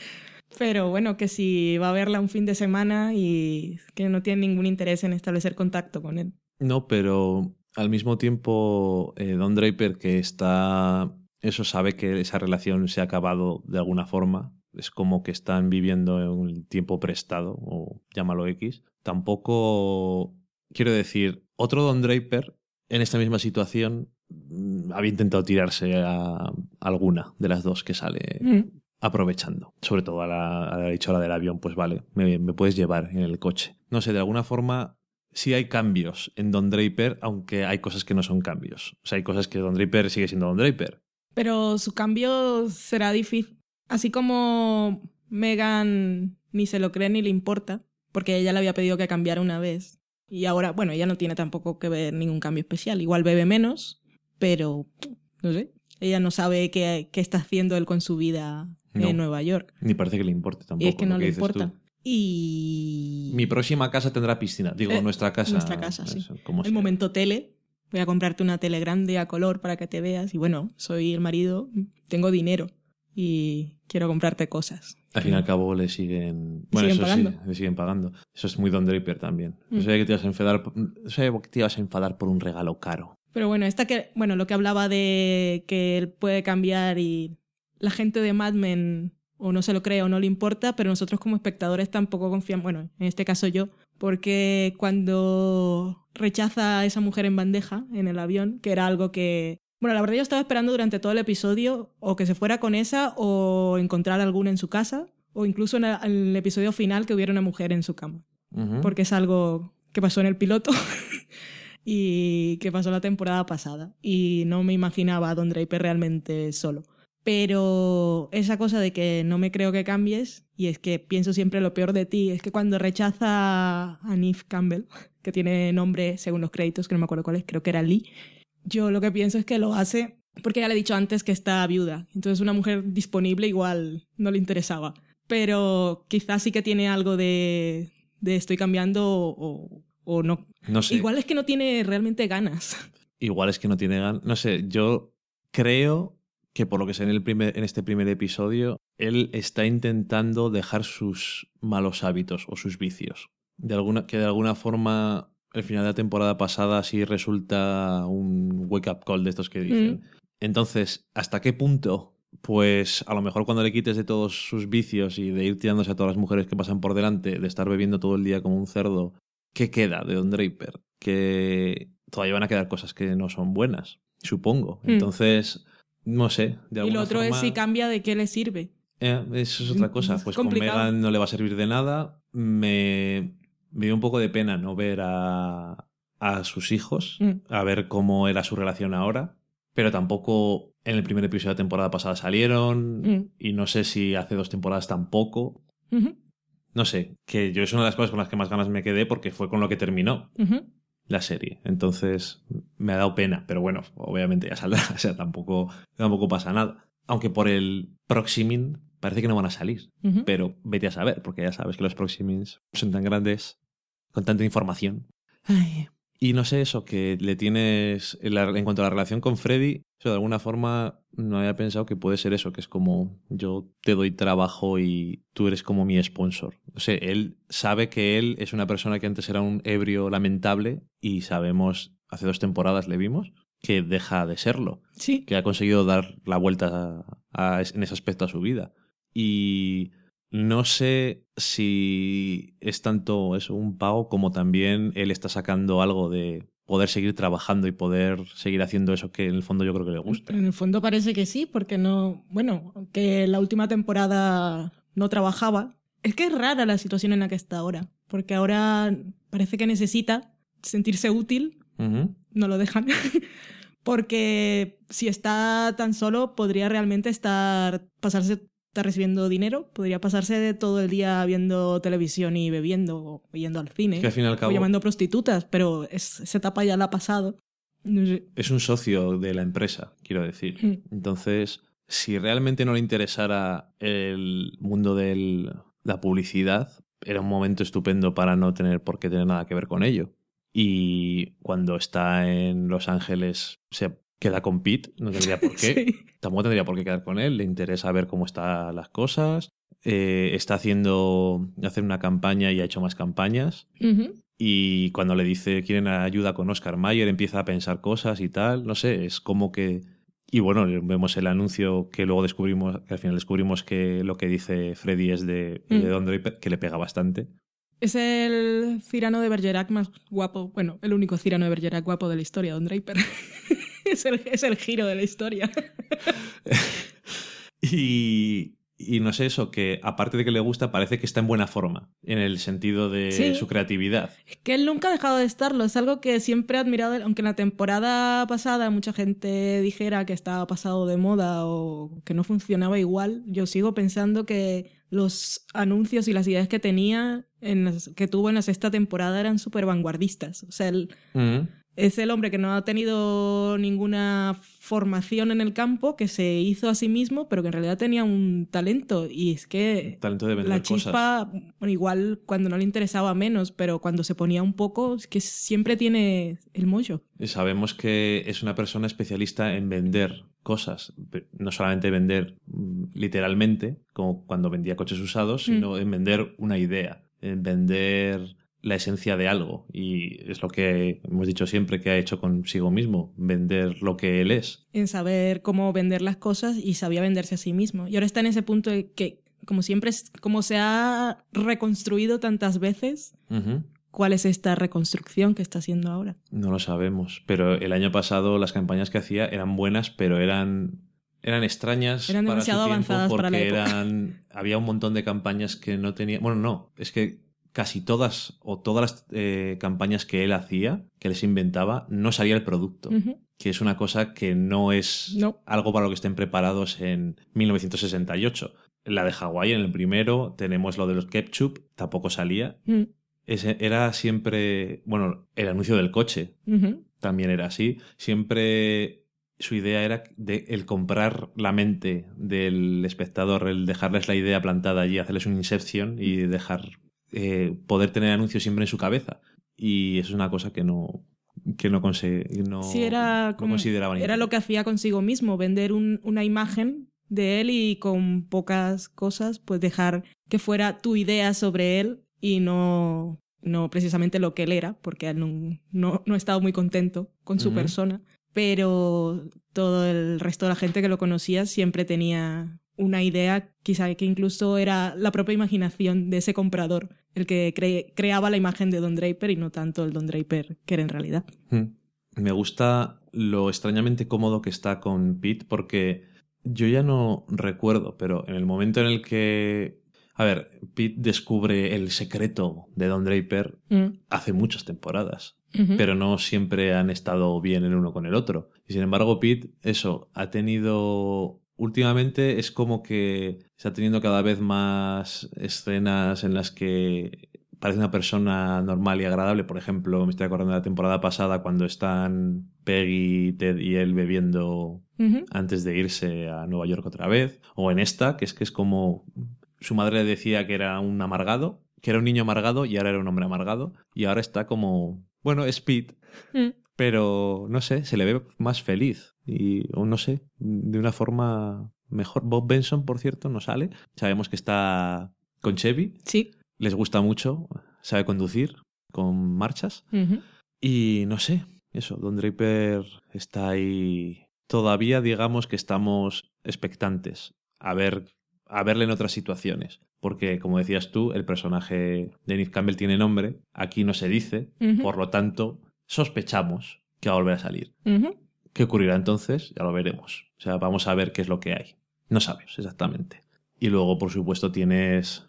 Pero bueno, que si va a verla un fin de semana y que no tiene ningún interés en establecer contacto con él. No, pero al mismo tiempo, eh, Don Draper, que está. Eso sabe que esa relación se ha acabado de alguna forma. Es como que están viviendo en un tiempo prestado, o llámalo X. Tampoco. Quiero decir, otro Don Draper en esta misma situación mm, había intentado tirarse a alguna de las dos que sale Mm. Aprovechando. Sobre todo a la, a dicho la del avión, pues vale, me, puedes llevar en el coche. No sé, de alguna forma sí hay cambios en Don Draper, aunque hay cosas que no son cambios. O sea, hay cosas que Don Draper sigue siendo Don Draper. Pero su cambio será difícil. Así como Megan ni se lo cree ni le importa, porque ella le había pedido que cambiara una vez. Y ahora, bueno, ella no tiene tampoco que ver ningún cambio especial. Igual bebe menos, pero no sé. Ella no sabe qué está haciendo él con su vida No. en Nueva York. Ni parece que le importe tampoco. y es que no le importa. tú. Y Mi próxima casa tendrá piscina. Digo, Eh, nuestra casa. nuestra casa, sí. como el sea. momento tele. Voy a comprarte una tele grande a color para que te veas. Y bueno, soy el marido, tengo dinero y quiero comprarte cosas. Al fin y al cabo le siguen. Bueno, siguen eso pagando. sí, le siguen pagando. Eso es muy Don Draper también. Mm. No sabía que te ibas a enfadar. no sabía que te ibas a enfadar por un regalo caro. Pero bueno, esta que, bueno, lo que hablaba de que él puede cambiar y la gente de Mad Men o no se lo cree o no le importa, pero nosotros como espectadores tampoco confiamos, bueno, en este caso yo, porque cuando rechaza a esa mujer en bandeja en el avión, que era algo que, bueno, la verdad yo estaba esperando durante todo el episodio o que se fuera con esa o encontrar alguna en su casa o incluso en el, episodio final que hubiera una mujer en su cama porque es algo que pasó en el piloto y que pasó la temporada pasada. Y no me imaginaba a Don Draper realmente solo. Pero esa cosa de que no me creo que cambies, y es que pienso siempre lo peor de ti, es que cuando rechaza a Neve Campbell, que tiene nombre según los créditos, que no me acuerdo cuál es, creo que era Lee, yo lo que pienso es que lo hace porque ya le he dicho antes que está viuda. Entonces una mujer disponible igual no le interesaba. Pero quizás sí que tiene algo de, de estoy cambiando o, o no. No sé. Igual es que no tiene realmente ganas. Igual es que no tiene ganas. No sé, yo creo que por lo que sé en, el primer, en este primer episodio, él está intentando dejar sus malos hábitos o sus vicios. De alguna, que de alguna forma, el final de la temporada pasada sí resulta un wake-up call de estos que dicen. Entonces, ¿hasta qué punto? Pues a lo mejor cuando le quites de todos sus vicios y de ir tirándose a todas las mujeres que pasan por delante, de estar bebiendo todo el día como un cerdo, ¿qué queda de Don Draper? Que todavía van a quedar cosas que no son buenas, supongo. Mm. No sé. De Y alguna lo otro forma, es si cambia de qué le sirve. eh, eso es otra cosa. Es Pues con Megan no le va a servir de nada. me, me dio un poco de pena no ver a, a sus hijos, Mm. a ver cómo era su relación ahora, pero tampoco en el primer episodio de la temporada pasada salieron Mm. y no sé si hace dos temporadas tampoco. No sé, que yo es una de las cosas con las que más ganas me quedé porque fue con lo que terminó. La serie. Entonces me ha dado pena, pero bueno, obviamente ya saldrá, o sea, tampoco, tampoco pasa nada. Aunque por el Proximin parece que no van a salir, pero vete a saber, porque ya sabes que los Proximins son tan grandes, con tanta información. Ay. Y no sé eso, que le tienes, en, la- en cuanto a la relación con Freddy, eso de alguna forma no había pensado que puede ser eso, que es como yo te doy trabajo y tú eres como mi sponsor. O sea, él sabe que él es una persona que antes era un ebrio lamentable y sabemos, hace dos temporadas le vimos, que deja de serlo Sí. que ha conseguido dar la vuelta a- a- en ese aspecto a su vida. Y no sé si es tanto eso un pago como también él está sacando algo de poder seguir trabajando y poder seguir haciendo eso que en el fondo yo creo que le gusta. En el fondo parece que sí, porque no. Bueno, aunque la última temporada no trabajaba. Es que es rara la situación en la que está ahora. Porque ahora parece que necesita sentirse útil. No lo dejan. porque si está tan solo, podría realmente estar. pasarse. Estar recibiendo dinero. Podría pasarse de todo el día viendo televisión y bebiendo o yendo al cine. Que al fin y al O llamando prostitutas, pero es- esa etapa ya la ha pasado. Es un socio de la empresa, quiero decir. Mm. Entonces, si realmente no le interesara el mundo de la publicidad, era un momento estupendo para no tener por qué tener nada que ver con ello. Y cuando está en Los Ángeles se queda con Pete, no tendría por qué. Sí. Tampoco tendría por qué quedar con él, le interesa ver cómo están las cosas. Eh, está haciendo hacer una campaña y ha hecho más campañas. Ujú. Y cuando le dice quieren ayuda con Oscar Mayer, empieza a pensar cosas y tal. No sé, es como que. Y bueno, vemos el anuncio que luego descubrimos, que al final descubrimos que lo que dice Freddy es de, Mm. de Don Draper, que le pega bastante. Es el Cirano de Bergerac más guapo. Bueno, el único Cirano de Bergerac guapo de la historia, Don Draper. es, el, es el giro de la historia. Y, y no sé eso, que aparte de que le gusta, parece que está en buena forma, en el sentido de Sí. su creatividad. Es que él nunca ha dejado de estarlo. Es algo que siempre he admirado. Aunque en la temporada pasada mucha gente dijera que estaba pasado de moda o que no funcionaba igual, yo sigo pensando que los anuncios y las ideas que tenía, en las- que tuvo en la sexta temporada, eran súper vanguardistas. O sea, él, Mm. Es el hombre que no ha tenido ninguna formación en el campo, que se hizo a sí mismo, pero que en realidad tenía un talento. Y es que Talento de vender la cosas. chispa, bueno, igual cuando no le interesaba menos, pero cuando se ponía un poco, es que siempre tiene el mollo. Y Sabemos que es una persona especialista en vender cosas, no solamente vender mm, literalmente, como cuando vendía coches usados, sino en vender una idea, en vender la esencia de algo. Y es lo que hemos dicho siempre que ha hecho consigo mismo, vender lo que él es. En saber cómo vender las cosas y sabía venderse a sí mismo. Y ahora está en ese punto de que, como siempre, es- como se ha reconstruido tantas veces. ¿cuál es esta reconstrucción que está haciendo ahora? No lo sabemos, pero el año pasado las campañas que hacía eran buenas, pero eran eran extrañas Eran para su demasiado tiempo avanzadas porque para la época. eran había un montón de campañas que no tenía, bueno, no, es que casi todas o todas las eh, campañas que él hacía, que les inventaba, no salía el producto, que es una cosa que no es No. algo para lo que estén preparados en 1968. La de Hawái en el primero, tenemos lo de los ketchup, tampoco salía. Mm. Ese era siempre, bueno, el anuncio del coche, también era así. Siempre su idea era de el comprar la mente del espectador, el dejarles la idea plantada allí, hacerles un inception y dejar eh, poder tener anuncios siempre en su cabeza. Y eso es una cosa que no que no, conse- no, Sí, era, no como- consideraban era lo que hacía consigo mismo, vender un- una imagen de él y con pocas cosas, pues dejar que fuera tu idea sobre él y no, no precisamente lo que él era, porque él no, no, no ha estado muy contento con su persona, pero todo el resto de la gente que lo conocía siempre tenía una idea, quizá que incluso era la propia imaginación de ese comprador, el que cre- creaba la imagen de Don Draper y no tanto el Don Draper que era en realidad. Mm. Me gusta lo extrañamente cómodo que está con Pete porque yo ya no recuerdo, pero en el momento en el que A ver, Pete descubre el secreto de Don Draper Mm, hace muchas temporadas, pero no siempre han estado bien el uno con el otro. Y sin embargo, Pete, eso, ha tenido... Últimamente es como que está teniendo cada vez más escenas en las que parece una persona normal y agradable. Por ejemplo, me estoy acordando de la temporada pasada cuando están Peggy, Ted y él bebiendo antes de irse a Nueva York otra vez. O en esta, que es que es como su madre le decía que era un amargado, que era un niño amargado y ahora era un hombre amargado. Y ahora está como, bueno, es Pete, Mm. Pero no sé, se le ve más feliz. Y, o no sé, de una forma mejor. Bob Benson, por cierto, no sale. Sabemos que está con Chevy, Sí. les gusta mucho, sabe conducir con marchas. Y no sé, eso, Don Draper está ahí. Todavía digamos que estamos expectantes a ver a verle en otras situaciones. Porque, como decías tú, el personaje de Nick Campbell tiene nombre, aquí no se dice, por lo tanto, sospechamos que va a volver a salir. ¿Qué ocurrirá entonces? Ya lo veremos. O sea, vamos a ver qué es lo que hay. No sabemos exactamente. Y luego, por supuesto, tienes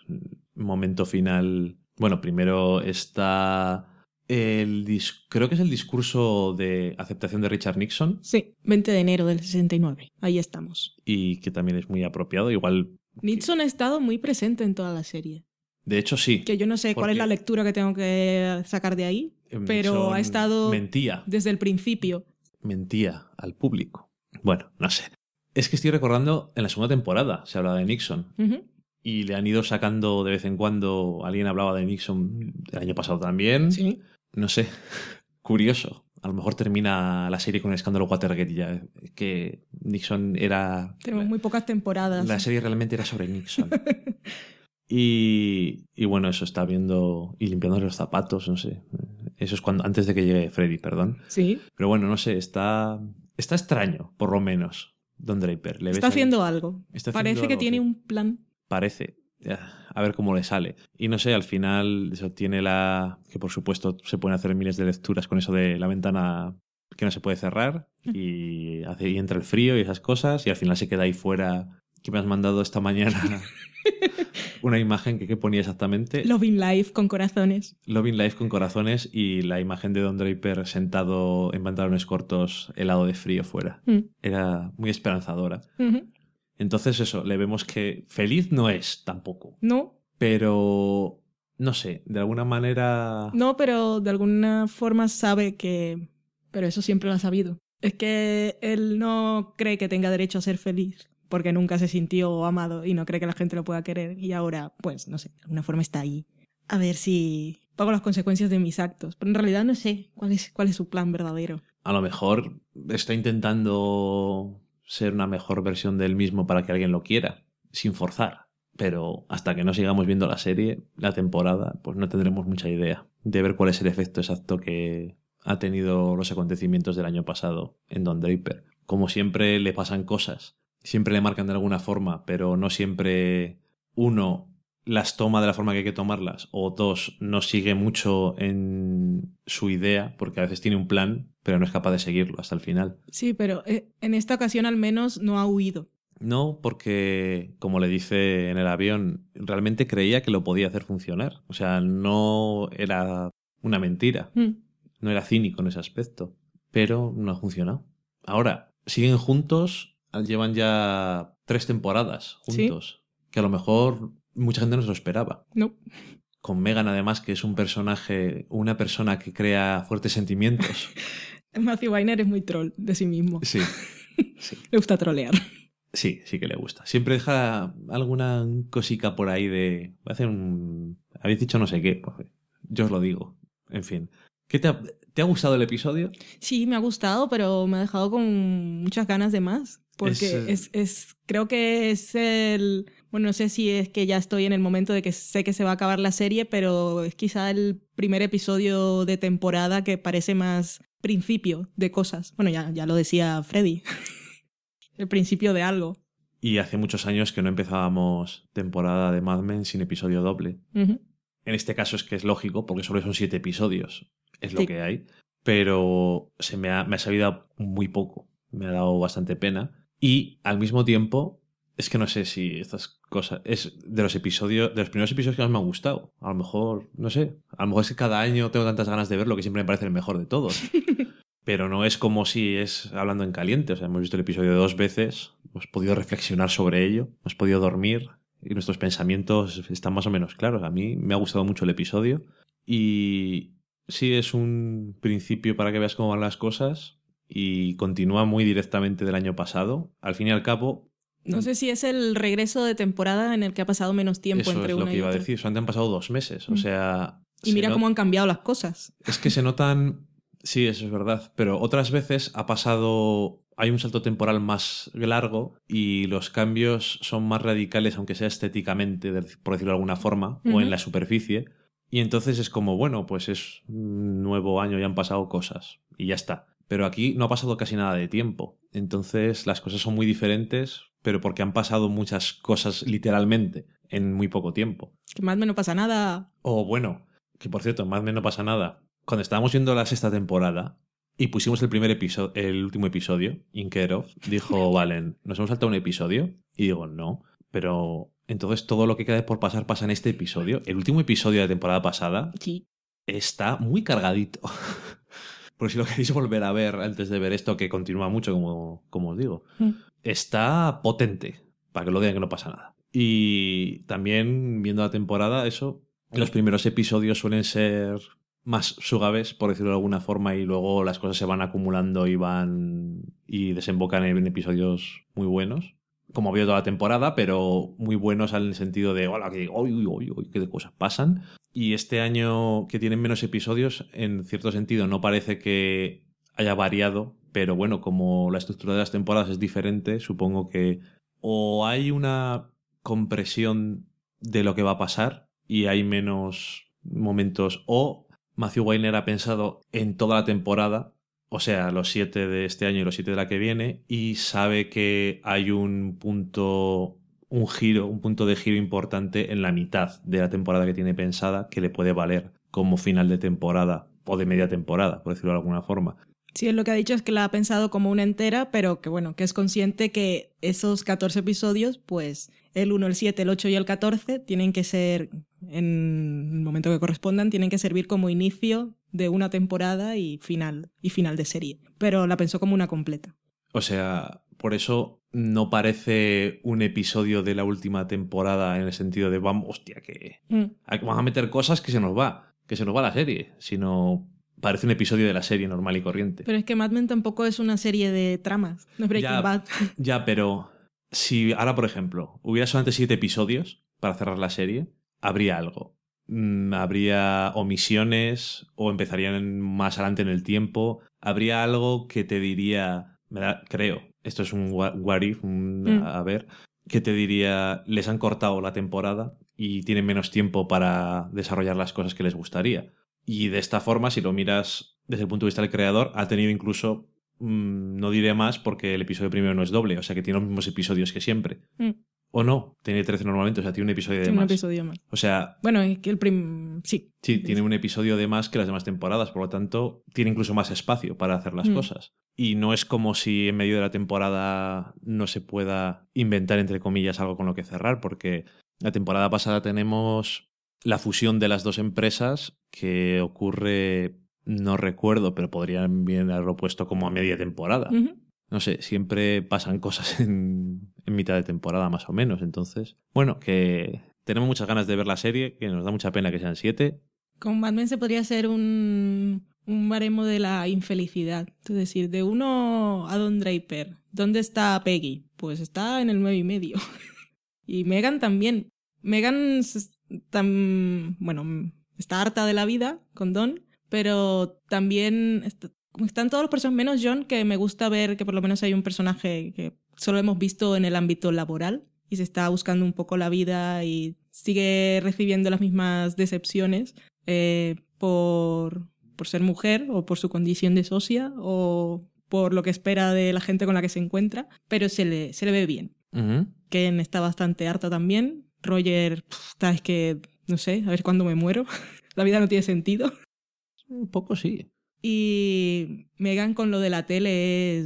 momento final. Bueno, primero está el dis- creo que es el discurso de aceptación de Richard Nixon Sí, 20 de enero del 69. Ahí estamos. y que también es muy apropiado. Igual, Nixon ha estado muy presente en toda la serie. de hecho, sí. Que yo no sé cuál es la lectura que tengo que sacar de ahí, pero Nixon ha estado mentía, desde el principio. mentía al público. Bueno, no sé. Es que estoy recordando en la segunda temporada se hablaba de Nixon. Y le han ido sacando de vez en cuando. Alguien hablaba de Nixon el año pasado también. Sí. No sé. Curioso. A lo mejor termina la serie con el escándalo Watergate ya. Que Nixon era. Tenemos muy pocas temporadas. La serie realmente era sobre Nixon. y, y bueno, eso está viendo y limpiando los zapatos, no sé. Eso es cuando antes de que llegue Freddy, perdón. Sí. Pero bueno, no sé, está está extraño, por lo menos. Don Draper. ¿Le Está haciendo algo. Está haciendo Parece que tiene un plan. parece. Ya, A ver cómo le sale. Y no sé, al final eso tiene la... que por supuesto se pueden hacer miles de lecturas con eso de la ventana que no se puede cerrar y, hace, y entra el frío y esas cosas y al final se queda ahí fuera. Que me has mandado esta mañana una imagen que, que ponía exactamente. Loving Life con corazones. Loving Life con corazones y la imagen de Don Draper sentado en pantalones cortos helado de frío fuera. Mm. Era muy esperanzadora. Entonces eso, le vemos que feliz no es tampoco. No, pero no sé, de alguna manera no, pero de alguna forma sabe que... Pero eso siempre lo ha sabido. Es que él no cree que tenga derecho a ser feliz porque nunca se sintió amado y no cree que la gente lo pueda querer y ahora, pues, no sé, de alguna forma está ahí. A ver si pago las consecuencias de mis actos. Pero en realidad no sé cuál es, cuál es su plan verdadero. a lo mejor está intentando ser una mejor versión del mismo para que alguien lo quiera, sin forzar. Pero hasta que no sigamos viendo la serie, la temporada, pues no tendremos mucha idea de ver cuál es el efecto exacto que ha tenido los acontecimientos del año pasado en Don Draper. Como siempre le pasan cosas, siempre le marcan de alguna forma, pero no siempre uno las toma de la forma que hay que tomarlas, o dos, no sigue mucho en su idea, porque a veces tiene un plan, pero no es capaz de seguirlo hasta el final. Sí, pero eh, en esta ocasión al menos no ha huido. No, porque, como le dice en el avión, realmente creía que lo podía hacer funcionar. O sea, no era una mentira, Mm. no era cínico en ese aspecto, pero no ha funcionado. Ahora, siguen juntos, llevan ya tres temporadas Sí. juntos, que a lo mejor mucha gente no se lo esperaba. No. Con Megan, además, que es un personaje, una persona que crea fuertes sentimientos. Matthew Weiner es muy troll de sí mismo. Sí, sí, Le gusta trolear. sí, sí que le gusta. Siempre deja alguna cosica por ahí de. Voy a hacer un. Habéis dicho no sé qué. Pues, yo os lo digo. En fin. ¿Qué te ha, ¿Te ha gustado el episodio? Sí, me ha gustado, pero me ha dejado con muchas ganas de más. Porque Es, es, es, creo que es el, bueno, no sé si es que ya estoy en el momento de que sé que se va a acabar la serie, pero es quizá el primer episodio de temporada que parece más principio de cosas. Bueno, ya, ya lo decía Freddy. el principio de algo. Y hace muchos años que no empezábamos temporada de Mad Men sin episodio doble. En este caso es que es lógico, porque solo son siete episodios. Es lo que hay. Pero se me ha, me ha sabido muy poco. Me ha dado bastante pena. Y al mismo tiempo Es que no sé si estas cosas. Es de los episodios. De los primeros episodios que más me han gustado. A lo mejor, no sé. A lo mejor es que cada año tengo tantas ganas de verlo que siempre me parece el mejor de todos. Pero no es como si es hablando en caliente. O sea, hemos visto el episodio dos veces. Hemos podido reflexionar sobre ello. Hemos podido dormir. Y nuestros pensamientos están más o menos claros. A mí me ha gustado mucho el episodio. Y sí es un principio para que veas cómo van las cosas. Y continúa muy directamente del año pasado. Al fin y al cabo, No sé si es el regreso de temporada en el que ha pasado menos tiempo Eso entre es lo una que y iba a decir. Solamente han pasado dos meses. O Mm. sea. Y se mira cómo han cambiado las cosas. Es que se notan. Sí, eso es verdad. Pero otras veces ha pasado. Hay un salto temporal más largo y los cambios son más radicales, aunque sea estéticamente, por decirlo de alguna forma, o en la superficie. Y entonces es como, bueno, pues es un nuevo año y han pasado cosas. Y ya está. Pero aquí no ha pasado casi nada de tiempo. Entonces las cosas son muy diferentes, pero porque han pasado muchas cosas literalmente en muy poco tiempo. Que más o menos no pasa nada. O bueno, que por cierto, más o menos no pasa nada. Cuando estábamos viendo la sexta temporada y pusimos el primer episodio, el último episodio, In Care Of, dijo Valen, ¿nos hemos saltado un episodio? Y digo, no. Pero entonces todo lo que queda por pasar pasa en este episodio. El último episodio de la temporada pasada Sí. está muy cargadito. Por si lo queréis volver a ver antes de ver esto, que continúa mucho, como, como os digo. Mm. Está potente, para que lo digan que no pasa nada. Y también, viendo la temporada, eso, los primeros episodios suelen ser más suaves, por decirlo de alguna forma, y luego las cosas se van acumulando y van y desembocan en episodios muy buenos. Como ha habido toda la temporada, pero muy buenos en el sentido de, hola, que uy, uy, uy, qué de cosas pasan. Y este año que tienen menos episodios, en cierto sentido, no parece que haya variado, pero bueno, como la estructura de las temporadas es diferente, supongo que o hay una compresión de lo que va a pasar y hay menos momentos, o Matthew Weiner ha pensado en toda la temporada, o sea, los siete de este año y los siete de la que viene, y sabe que hay un punto un giro, un punto de giro importante en la mitad de la temporada que tiene pensada que le puede valer como final de temporada o de media temporada, por decirlo de alguna forma. Sí, lo que ha dicho es que la ha pensado como una entera, pero que bueno, que es consciente que esos 14 episodios, pues el 1, el 7, el 8 y el 14 tienen que ser, en el momento que correspondan, tienen que servir como inicio de una temporada y final, y final de serie. Pero la pensó como una completa. O sea, por eso no parece un episodio de la última temporada en el sentido de vamos, hostia, que Mm. vamos a meter cosas que se nos va, que se nos va la serie, sino parece un episodio de la serie normal y corriente. Pero es que Mad Men tampoco es una serie de tramas, no es Breaking Ya. Bad. Ya, pero si ahora, por ejemplo, hubiera solamente siete episodios para cerrar la serie, habría algo. Mm, habría omisiones o empezarían más adelante en el tiempo. Habría algo que te diría, me da- creo, esto es un what if, un- Mm. a ver, que te diría, les han cortado la temporada y tienen menos tiempo para desarrollar las cosas que les gustaría. Y de esta forma, si lo miras desde el punto de vista del creador, ha tenido incluso mm, no diré más porque el episodio primero no es doble, o sea que tiene los mismos episodios que siempre. Mm. O no, tiene 13 normalmente, o sea, tiene un episodio de Tiene un más. episodio más. O sea, Bueno, es que el prim... Sí. sí, tiene un episodio de más que las demás temporadas, por lo tanto, tiene incluso más espacio para hacer las Mm. cosas. Y no es como si en medio de la temporada no se pueda inventar, entre comillas, algo con lo que cerrar, porque la temporada pasada tenemos la fusión de las dos empresas que ocurre, no recuerdo, pero podrían bien haberlo puesto como a media temporada. No sé, siempre pasan cosas en, en mitad de temporada más o menos. Entonces, bueno, que tenemos muchas ganas de ver la serie, que nos da mucha pena que sean siete. Con Mad Men se podría hacer un, un baremo de la infelicidad. Es decir, de uno a Don Draper. ¿Dónde está Peggy? Pues está en el nueve y medio. y Megan también. Megan tam- bueno, está harta de la vida con Don, pero también están todos los personajes, menos John, que me gusta ver que por lo menos hay un personaje que solo hemos visto en el ámbito laboral y se está buscando un poco la vida y sigue recibiendo las mismas decepciones eh, por, por ser mujer o por su condición de socia o por lo que espera de la gente con la que se encuentra, pero se le, se le ve bien. Ujú. Ken está bastante harta también. Roger, pf, está, es que, no sé, a ver cuándo me muero. la vida no tiene sentido. Un poco sí. Y Megan con lo de la tele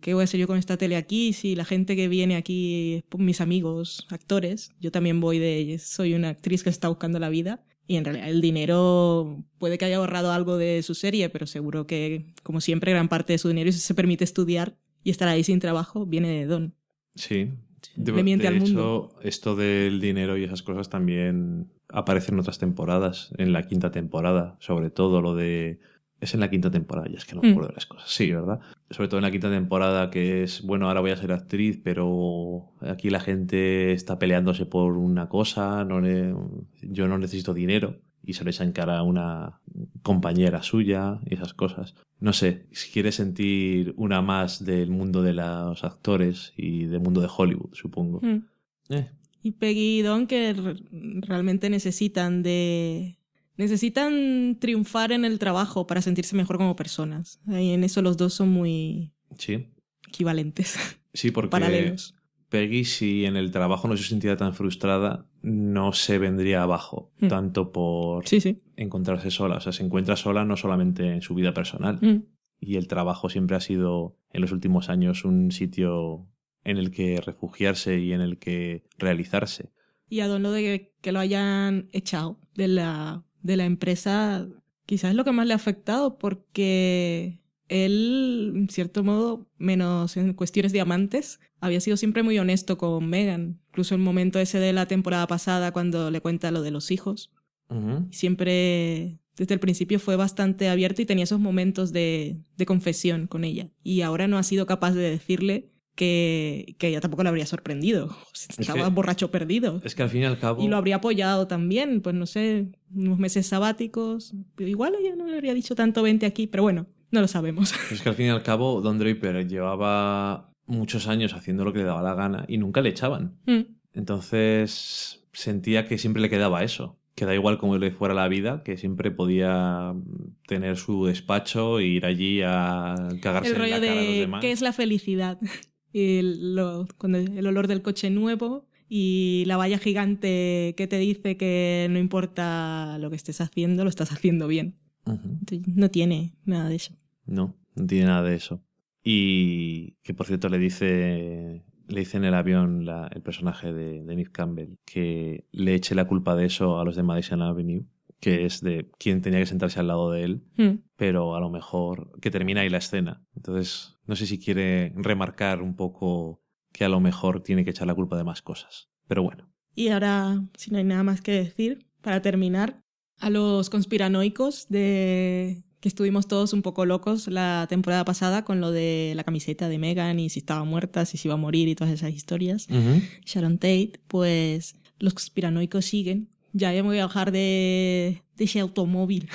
¿qué voy a hacer yo con esta tele aquí? Si la gente que viene aquí mis amigos, actores, yo también voy de, soy una actriz que está buscando la vida. Y en realidad el dinero puede que haya ahorrado algo de su serie, pero seguro que, como siempre, gran parte de su dinero, si se permite estudiar y estar ahí sin trabajo, viene de Don. Sí. De, Le miente de al hecho, mundo. esto del dinero y esas cosas también aparecen en otras temporadas, en la quinta temporada, sobre todo lo de... Es en la quinta temporada, ya es que no me Mm. acuerdo de las cosas. Sí, ¿verdad? Sobre todo en la quinta temporada que es, bueno, ahora voy a ser actriz, pero aquí la gente está peleándose por una cosa, no le- yo no necesito dinero. Y se les encara a una compañera suya y esas cosas. No sé, si quieres sentir una más del mundo de los actores y del mundo de Hollywood, supongo. Mm. Eh, Y Peggy y Don que re- realmente necesitan de... Necesitan triunfar en el trabajo para sentirse mejor como personas. Y en eso los dos son muy sí, equivalentes, sí, porque paralelos. Peggy, si en el trabajo no se sintiera tan frustrada, no se vendría abajo, Mm. tanto por Sí, sí. encontrarse sola. O sea, se encuentra sola no solamente en su vida personal. Mm. Y el trabajo siempre ha sido, en los últimos años, un sitio en el que refugiarse y en el que realizarse. Y a Don lo de que, que lo hayan echado de la, de la empresa, quizás es lo que más le ha afectado porque él, en cierto modo, menos en cuestiones de amantes, había sido siempre muy honesto con Megan. Incluso el momento ese de la temporada pasada cuando le cuenta lo de los hijos. Siempre, desde el principio, fue bastante abierto y tenía esos momentos de, de confesión con ella. Y ahora no ha sido capaz de decirle que, que ella tampoco le habría sorprendido. Estaba que- borracho perdido. Es que al fin y al cabo... Y lo habría apoyado también, pues no sé, unos meses sabáticos. Igual ella no le habría dicho tanto vente aquí, pero bueno, no lo sabemos. Es que al fin y al cabo, Don Draper llevaba muchos años haciendo lo que le daba la gana y nunca le echaban. Mm, Entonces sentía que siempre le quedaba eso. Que da igual cómo le fuera la vida, que siempre podía tener su despacho e ir allí a cagarse el en rollo la cara a los de demás. qué es la felicidad. Y el, lo- cuando el olor del coche nuevo y la valla gigante que te dice que no importa lo que estés haciendo, lo estás haciendo bien. No tiene nada de eso. No, no tiene nada de eso. Y que por cierto le dice, le dice en el avión la- el personaje de, de Nick Campbell que le eche la culpa de eso a los de Madison Avenue, que es de quien tenía que sentarse al lado de él, Mm. pero a lo mejor que termina ahí la escena. Entonces, no sé si quiere remarcar un poco que a lo mejor tiene que echar la culpa de más cosas. Pero bueno. Y ahora, si no hay nada más que decir, para terminar, a los conspiranoicos de que estuvimos todos un poco locos la temporada pasada con lo de la camiseta de Megan y si estaba muerta, si se iba a morir y todas esas historias. Sharon Tate, pues los conspiranoicos siguen. Ya me voy a bajar de, de ese automóvil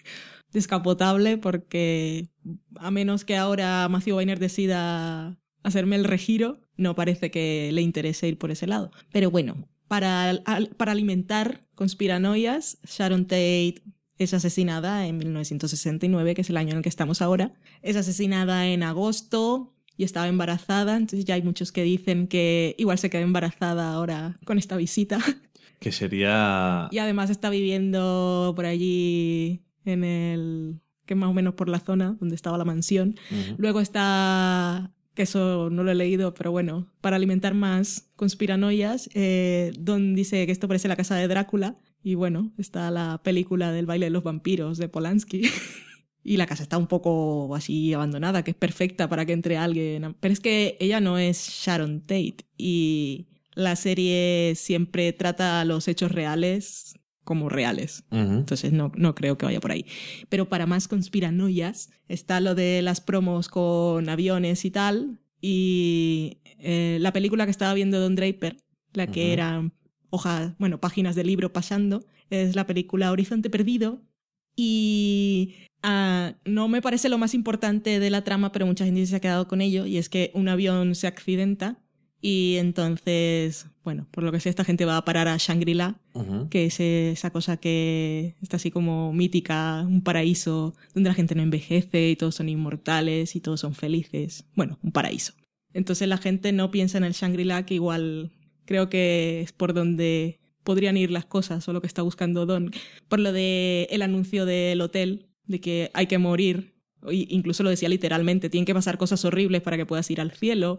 descapotable porque a menos que ahora Matthew Weiner decida hacerme el regiro, no parece que le interese ir por ese lado. Pero bueno, para, para alimentar conspiranoias, Sharon Tate es asesinada en 1969, que es el año en el que estamos ahora. Es asesinada en agosto y estaba embarazada, entonces ya hay muchos que dicen que igual se quedó embarazada ahora con esta visita. Que sería... Y además está viviendo por allí en el... que más o menos por la zona donde estaba la mansión. Luego está, que eso no lo he leído, pero bueno, para alimentar más conspiranoias, eh, Don dice que esto parece la casa de Drácula. Y bueno, está la película del baile de los vampiros de Polanski. y la casa está un poco así abandonada, que es perfecta para que entre alguien. Pero es que ella no es Sharon Tate. Y la serie siempre trata a los hechos reales como reales. Entonces no, no creo que vaya por ahí. Pero para más conspiranoias está lo de las promos con aviones y tal. Y eh, la película que estaba viendo Don Draper, la que Ujú. era hojas, bueno, páginas de libro pasando, es la película Horizonte Perdido. Y ah, no me parece lo más importante de la trama, pero mucha gente se ha quedado con ello. Y es que un avión se accidenta. Y entonces, bueno, por lo que sé, esta gente va a parar a Shangri-La que es esa cosa que está así como mítica, un paraíso donde la gente no envejece y todos son inmortales y todos son felices. Bueno, un paraíso. Entonces la gente no piensa en el Shangri-La, que igual creo que es por donde podrían ir las cosas o lo que está buscando Don. Por lo de el anuncio del hotel de que hay que morir. Incluso lo decía literalmente, tienen que pasar cosas horribles para que puedas ir al cielo.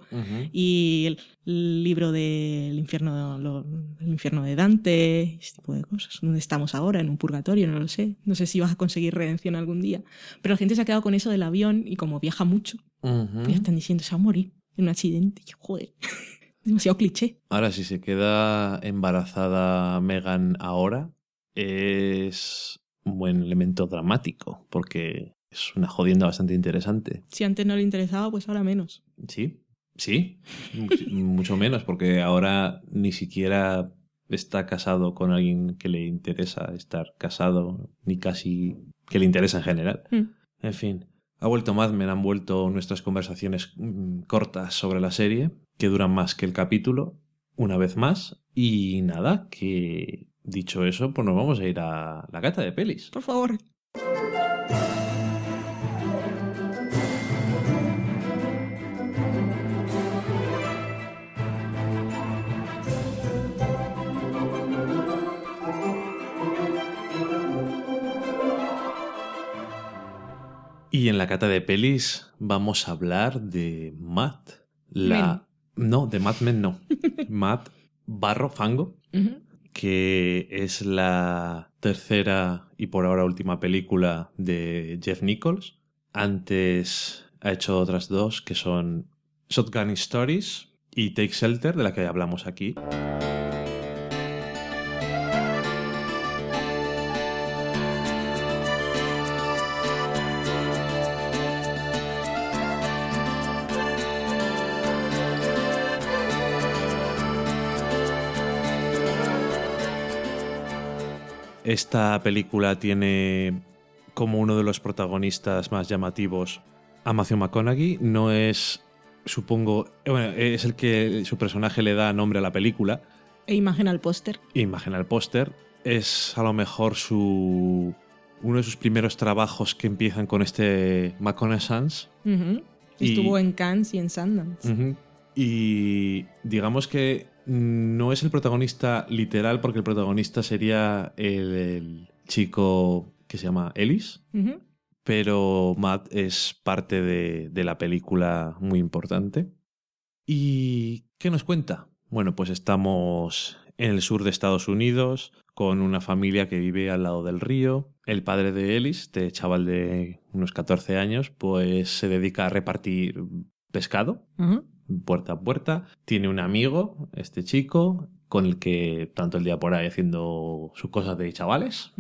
Y el, libro del infierno, lo- el infierno de Dante, ese tipo de cosas. ¿Dónde estamos ahora? En un purgatorio, no lo sé. No sé si vas a conseguir redención algún día. Pero la gente se ha quedado con eso del avión y como viaja mucho, Ujú. ya están diciendo se va a morir en un accidente. Y yo, joder, demasiado cliché. Ahora, si se queda embarazada Megan ahora, es un buen elemento dramático, porque es una jodienda bastante interesante. Si antes no le interesaba, pues ahora menos. Sí, sí, much- mucho menos, porque ahora ni siquiera está casado con alguien que le interesa estar casado, ni casi que le interesa en general. Mm. En fin, ha vuelto Mad Men, han vuelto nuestras conversaciones mm, cortas sobre la serie, que duran más que el capítulo, una vez más. Y nada, que dicho eso, pues nos vamos a ir a la gata de pelis. Por favor. Y en la cata de pelis vamos a hablar de Matt. La... No, de Mad Men no. Matt Barro Fango, que es la tercera y por ahora última película de Jeff Nichols. Antes ha hecho otras dos que son Shotgun Stories y Take Shelter, de la que hablamos aquí. Esta película tiene como uno de los protagonistas más llamativos a Matthew McConaughey. No es, supongo, eh, bueno, es el que su personaje le da nombre a la película. E imagen al póster. Imagen al póster. Es a lo mejor su uno de sus primeros trabajos que empiezan con este McConaissance. Ujú. Y- Estuvo en Cannes y en Sundance. Y digamos que no es el protagonista literal, porque el protagonista sería el, el chico que se llama Ellis, pero Matt es parte de, de la película muy importante. ¿Y qué nos cuenta? Bueno, pues estamos en el sur de Estados Unidos con una familia que vive al lado del río. El padre de Ellis, este chaval de unos 14 años, pues se dedica a repartir pescado. Puerta a puerta. Tiene un amigo, este chico, con el que tanto el día por ahí haciendo sus cosas de chavales.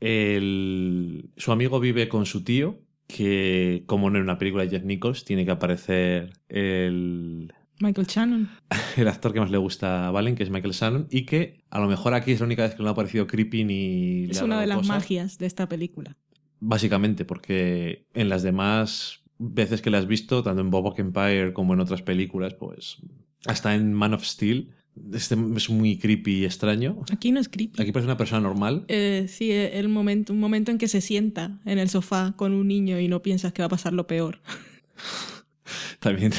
El- su amigo vive con su tío, que como no en una película de Jeff Nichols, tiene que aparecer el, Michael Shannon. el actor que más le gusta a Valen, que es Michael Shannon, y que a lo mejor aquí es la única vez que no ha parecido creepy ni... Es una de las magias de esta película. Básicamente, porque en las demás veces que la has visto, tanto en Bob Empire como en otras películas, pues hasta en Man of Steel, este es muy creepy y extraño. Aquí no es creepy. Aquí parece una persona normal. Eh, sí, el momento, un momento en que se sienta en el sofá con un niño y no piensas que va a pasar lo peor. También.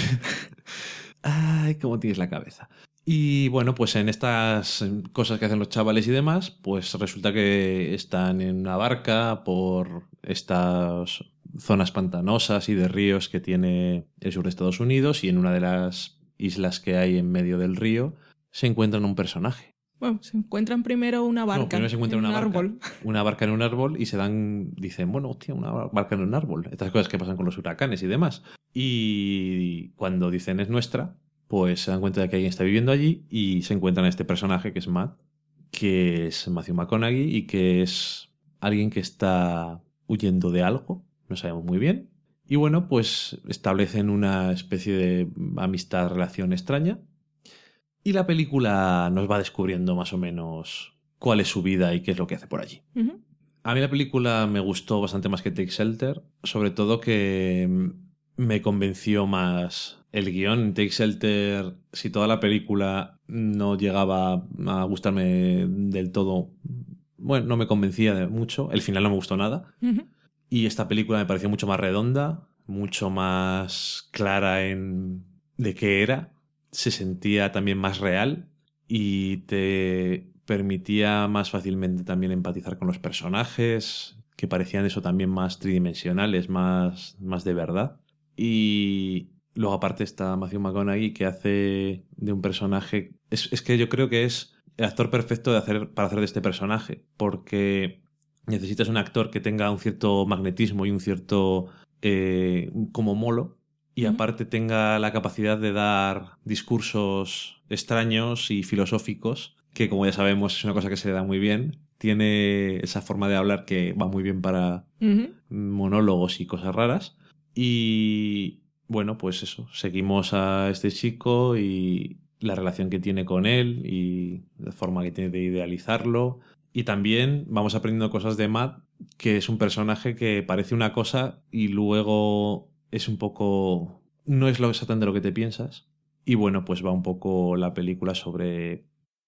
Ay, cómo tienes la cabeza. Y bueno, pues en estas cosas que hacen los chavales y demás, pues resulta que están en una barca por estas zonas pantanosas y de ríos que tiene el sur de Estados Unidos y en una de las islas que hay en medio del río se encuentran un personaje. Bueno, se encuentran primero una barca. No, primero se en una un barca. árbol. Una barca en un árbol y se dan, dicen, bueno, hostia, una barca en un árbol. Estas cosas que pasan con los huracanes y demás. Y cuando dicen es nuestra, pues se dan cuenta de que alguien está viviendo allí y se encuentran a este personaje que es Matt, que es Matthew McConaughey y que es alguien que está huyendo de algo, no sabemos muy bien. Y bueno, pues establecen una especie de amistad, relación extraña. Y la película nos va descubriendo más o menos cuál es su vida y qué es lo que hace por allí. A mí la película me gustó bastante más que Take Shelter, sobre todo que mm, me convenció más el guion. En Take Shelter, si toda la película no llegaba a gustarme del todo, bueno, no me convencía de mucho. El final no me gustó nada. Y esta película me pareció mucho más redonda, mucho más clara en de qué era. Se sentía también más real y te permitía más fácilmente también empatizar con los personajes, que parecían eso también más tridimensionales, más, más de verdad. Y luego aparte está Matthew McConaughey que hace de un personaje... Es, es que yo creo que es el actor perfecto de hacer, para hacer de este personaje, porque necesitas un actor que tenga un cierto magnetismo y un cierto... eh, como molo, y aparte tenga la capacidad de dar discursos extraños y filosóficos, que como ya sabemos es una cosa que se le da muy bien. Tiene esa forma de hablar que va muy bien para monólogos y cosas raras. Y bueno, pues eso, seguimos a este chico y la relación que tiene con él y la forma que tiene de idealizarlo. Y también vamos aprendiendo cosas de Matt, que es un personaje que parece una cosa y luego es un poco... no es lo exactamente lo que te piensas. Y bueno, pues va un poco la película sobre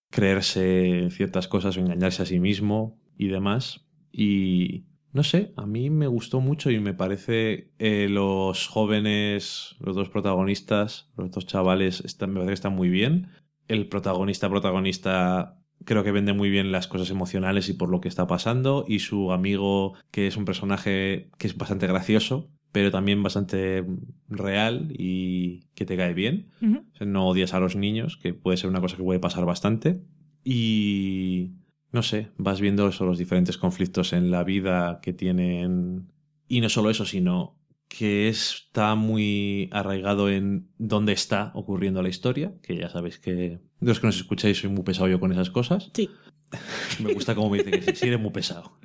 creerse ciertas cosas o engañarse a sí mismo y demás. Y no sé, a mí me gustó mucho y me parece eh, los jóvenes, los dos protagonistas, los dos chavales, me parece que están muy bien. El protagonista, protagonista, creo que vende muy bien las cosas emocionales y por lo que está pasando. Y su amigo, que es un personaje que es bastante gracioso, pero también bastante real y que te cae bien. O sea, No odias a los niños, que puede ser una cosa que puede pasar bastante. Y no sé, vas viendo eso, los diferentes conflictos en la vida que tienen. Y no solo eso, sino que está muy arraigado en dónde está ocurriendo la historia, que ya sabéis que los que nos escucháis soy muy pesado yo con esas cosas. Sí. Me gusta como me dice que sí, sí eres muy pesado.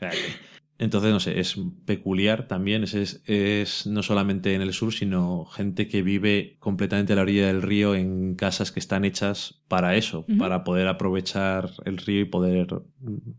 Entonces, no sé, es peculiar también. Es, es, es no solamente en el sur, sino gente que vive completamente a la orilla del río en casas que están hechas para eso, para poder aprovechar el río y poder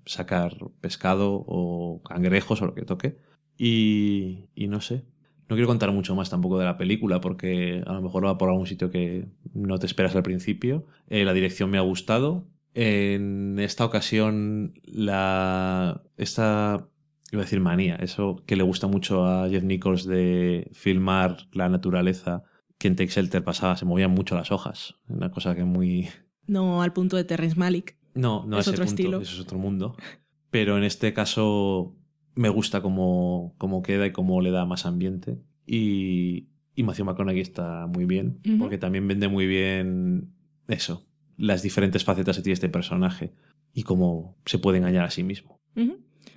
sacar pescado o cangrejos o lo que toque. Y, y no sé. No quiero contar mucho más tampoco de la película porque a lo mejor va por algún sitio que no te esperas al principio. Eh, la dirección me ha gustado. En esta ocasión, la. Esta. Iba a decir manía, eso que le gusta mucho a Jeff Nichols de filmar la naturaleza, que en Take Shelter pasaba, se movían mucho las hojas. Una cosa que muy. No al punto de Terrence Malick. No, no Es ese otro punto, estilo. eso es otro mundo. Pero en este caso me gusta cómo, cómo queda y cómo le da más ambiente. Y, y Matthew McConaughey está muy bien, porque también vende muy bien eso, las diferentes facetas que tiene este personaje y cómo se puede engañar a sí mismo.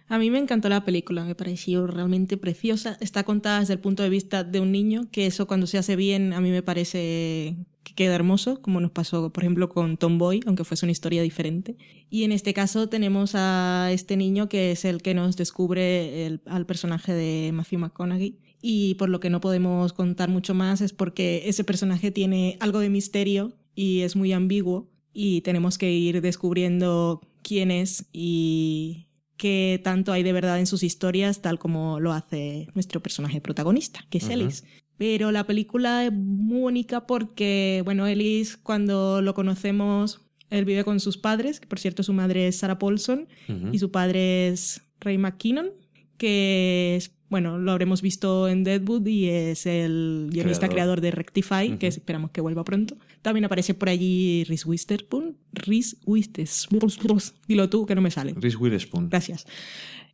A mí me encantó la película, me pareció realmente preciosa. Está contada desde el punto de vista de un niño, que eso cuando se hace bien a mí me parece que queda hermoso, como nos pasó, por ejemplo, con Tomboy, aunque fuese una historia diferente. Y en este caso tenemos a este niño que es el que nos descubre al personaje de Matthew McConaughey. Y por lo que no podemos contar mucho más es porque ese personaje tiene algo de misterio y es muy ambiguo y tenemos que ir descubriendo quién es y qué tanto hay de verdad en sus historias, tal como lo hace nuestro personaje protagonista, que es. Ellis. Pero la película es muy bonita porque, bueno, Ellis cuando lo conocemos, él vive con sus padres, que por cierto su madre es Sarah Paulson y su padre es Ray McKinnon, que es, bueno, lo habremos visto en Deadwood y es el guionista Creador. creador de Rectify, que esperamos que vuelva pronto. También aparece por allí Reese Witherspoon. Reese Witherspoon. Dilo tú, que no me sale. Reese Witherspoon. Gracias.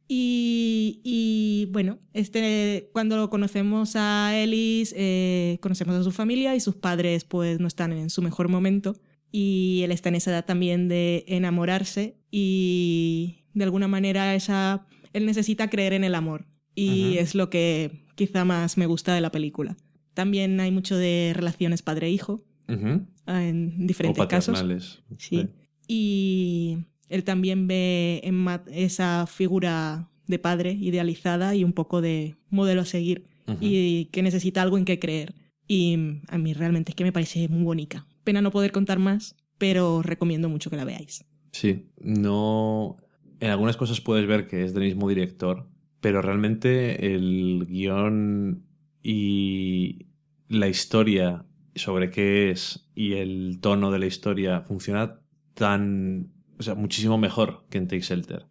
Y, y, bueno, este, cuando conocemos a Ellis, eh, conocemos a su familia y sus padres pues no están en su mejor momento. Y él está en esa edad también de enamorarse y de alguna manera esa, él necesita creer en el amor. Y Ujú. es lo que quizá más me gusta de la película. También hay mucho de relaciones padre-hijo Ujú. en O diferentes casos. Sí. Y él también ve en Matt esa figura de padre idealizada y un poco de modelo a seguir y que necesita algo en que creer. Y a mí realmente es que me parece muy bonita. Pena no poder contar más, pero recomiendo mucho que la veáis. Sí, no. En algunas cosas puedes ver que es del mismo director, pero realmente el guion y la historia sobre qué es y el tono de la historia funciona tan. O sea, muchísimo mejor que en Take Shelter.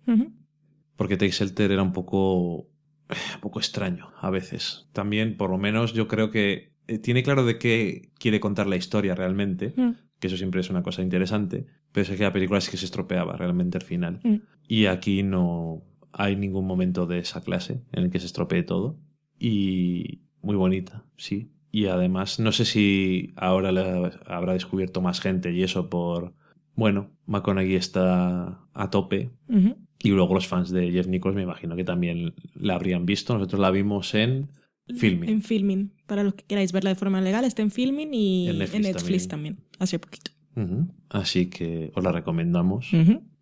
Porque Take Shelter era un poco. un poco extraño a veces. También, por lo menos, yo creo que eh, tiene claro de qué quiere contar la historia realmente Mm. que eso siempre es una cosa interesante, pero es que la película sí que se estropeaba realmente al final. Mm. Y aquí no... hay ningún momento de esa clase en el que se estropee todo. Y muy bonita, sí. Y además, no sé si ahora la habrá descubierto más gente y eso por... Bueno, McConaughey está a tope. Y luego los fans de Jeff Nichols me imagino que también la habrían visto. Nosotros la vimos en Filming. En Filming. Para los que queráis verla de forma legal, está en Filming y En en Netflix también. Hace poquito. Así que os la recomendamos.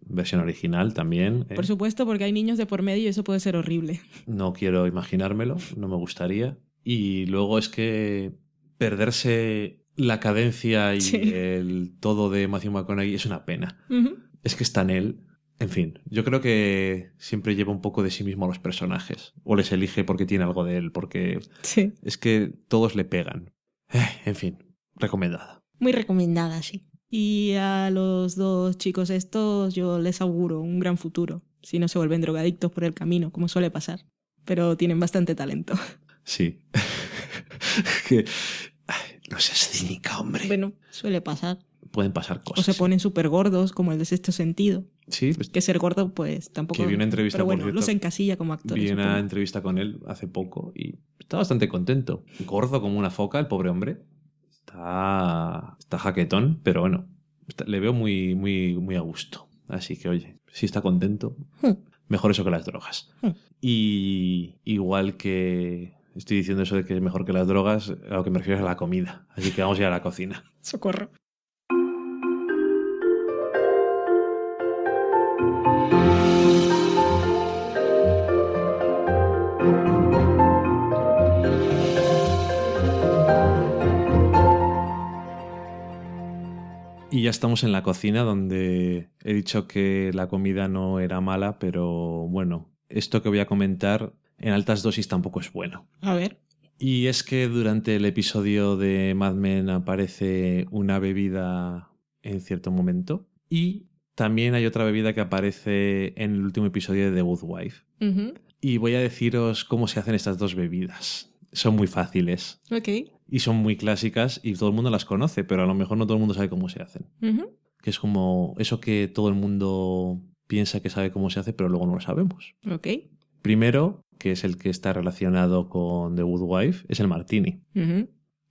Versión original también. ¿eh? Por supuesto, porque hay niños de por medio y eso puede ser horrible. No quiero imaginármelo, no me gustaría. Y luego es que perderse la cadencia y Sí. el todo de Matthew McConaughey es una pena. Es que está en él. En fin, yo creo que siempre lleva un poco de sí mismo a los personajes. O les elige porque tiene algo de él, porque Sí. es que todos le pegan. Eh, en fin, recomendada. Muy recomendada, sí. Y a los dos chicos estos yo les auguro un gran futuro, si no se vuelven drogadictos por el camino, como suele pasar. Pero tienen bastante talento. Sí. que... ay, no seas cínica, hombre. Bueno, suele pasar. Pueden pasar O cosas. se sí. ponen súper gordos, como el de sexto sentido. Sí, pues, Que ser gordo, pues tampoco. Que vi una entrevista, Pero por bueno, cierto, los encasilla como actores. Vi una supongo. entrevista con él hace poco y está bastante contento. Gordo como una foca, el pobre hombre. Está, está jaquetón, pero bueno, está- le veo muy, muy, muy a gusto. Así que, oye, si está contento, Hmm. mejor eso que las drogas. Hmm. Y igual que estoy diciendo eso de que es mejor que las drogas, a lo que me refiero es a la comida. Así que vamos a ir a la cocina. Socorro. Y ya estamos en la cocina donde he dicho que la comida no era mala, pero bueno, esto que voy a comentar en altas dosis tampoco es bueno. A ver. Y es que durante el episodio de Mad Men aparece una bebida en cierto momento y también hay otra bebida que aparece en el último episodio de The Good Wife. Y voy a deciros cómo se hacen estas dos bebidas. Son muy fáciles Ok. y son muy clásicas y todo el mundo las conoce, pero a lo mejor no todo el mundo sabe cómo se hacen. Que es como eso que todo el mundo piensa que sabe cómo se hace, pero luego no lo sabemos. Ok. Primero, que es el que está relacionado con The Good Wife, es el martini.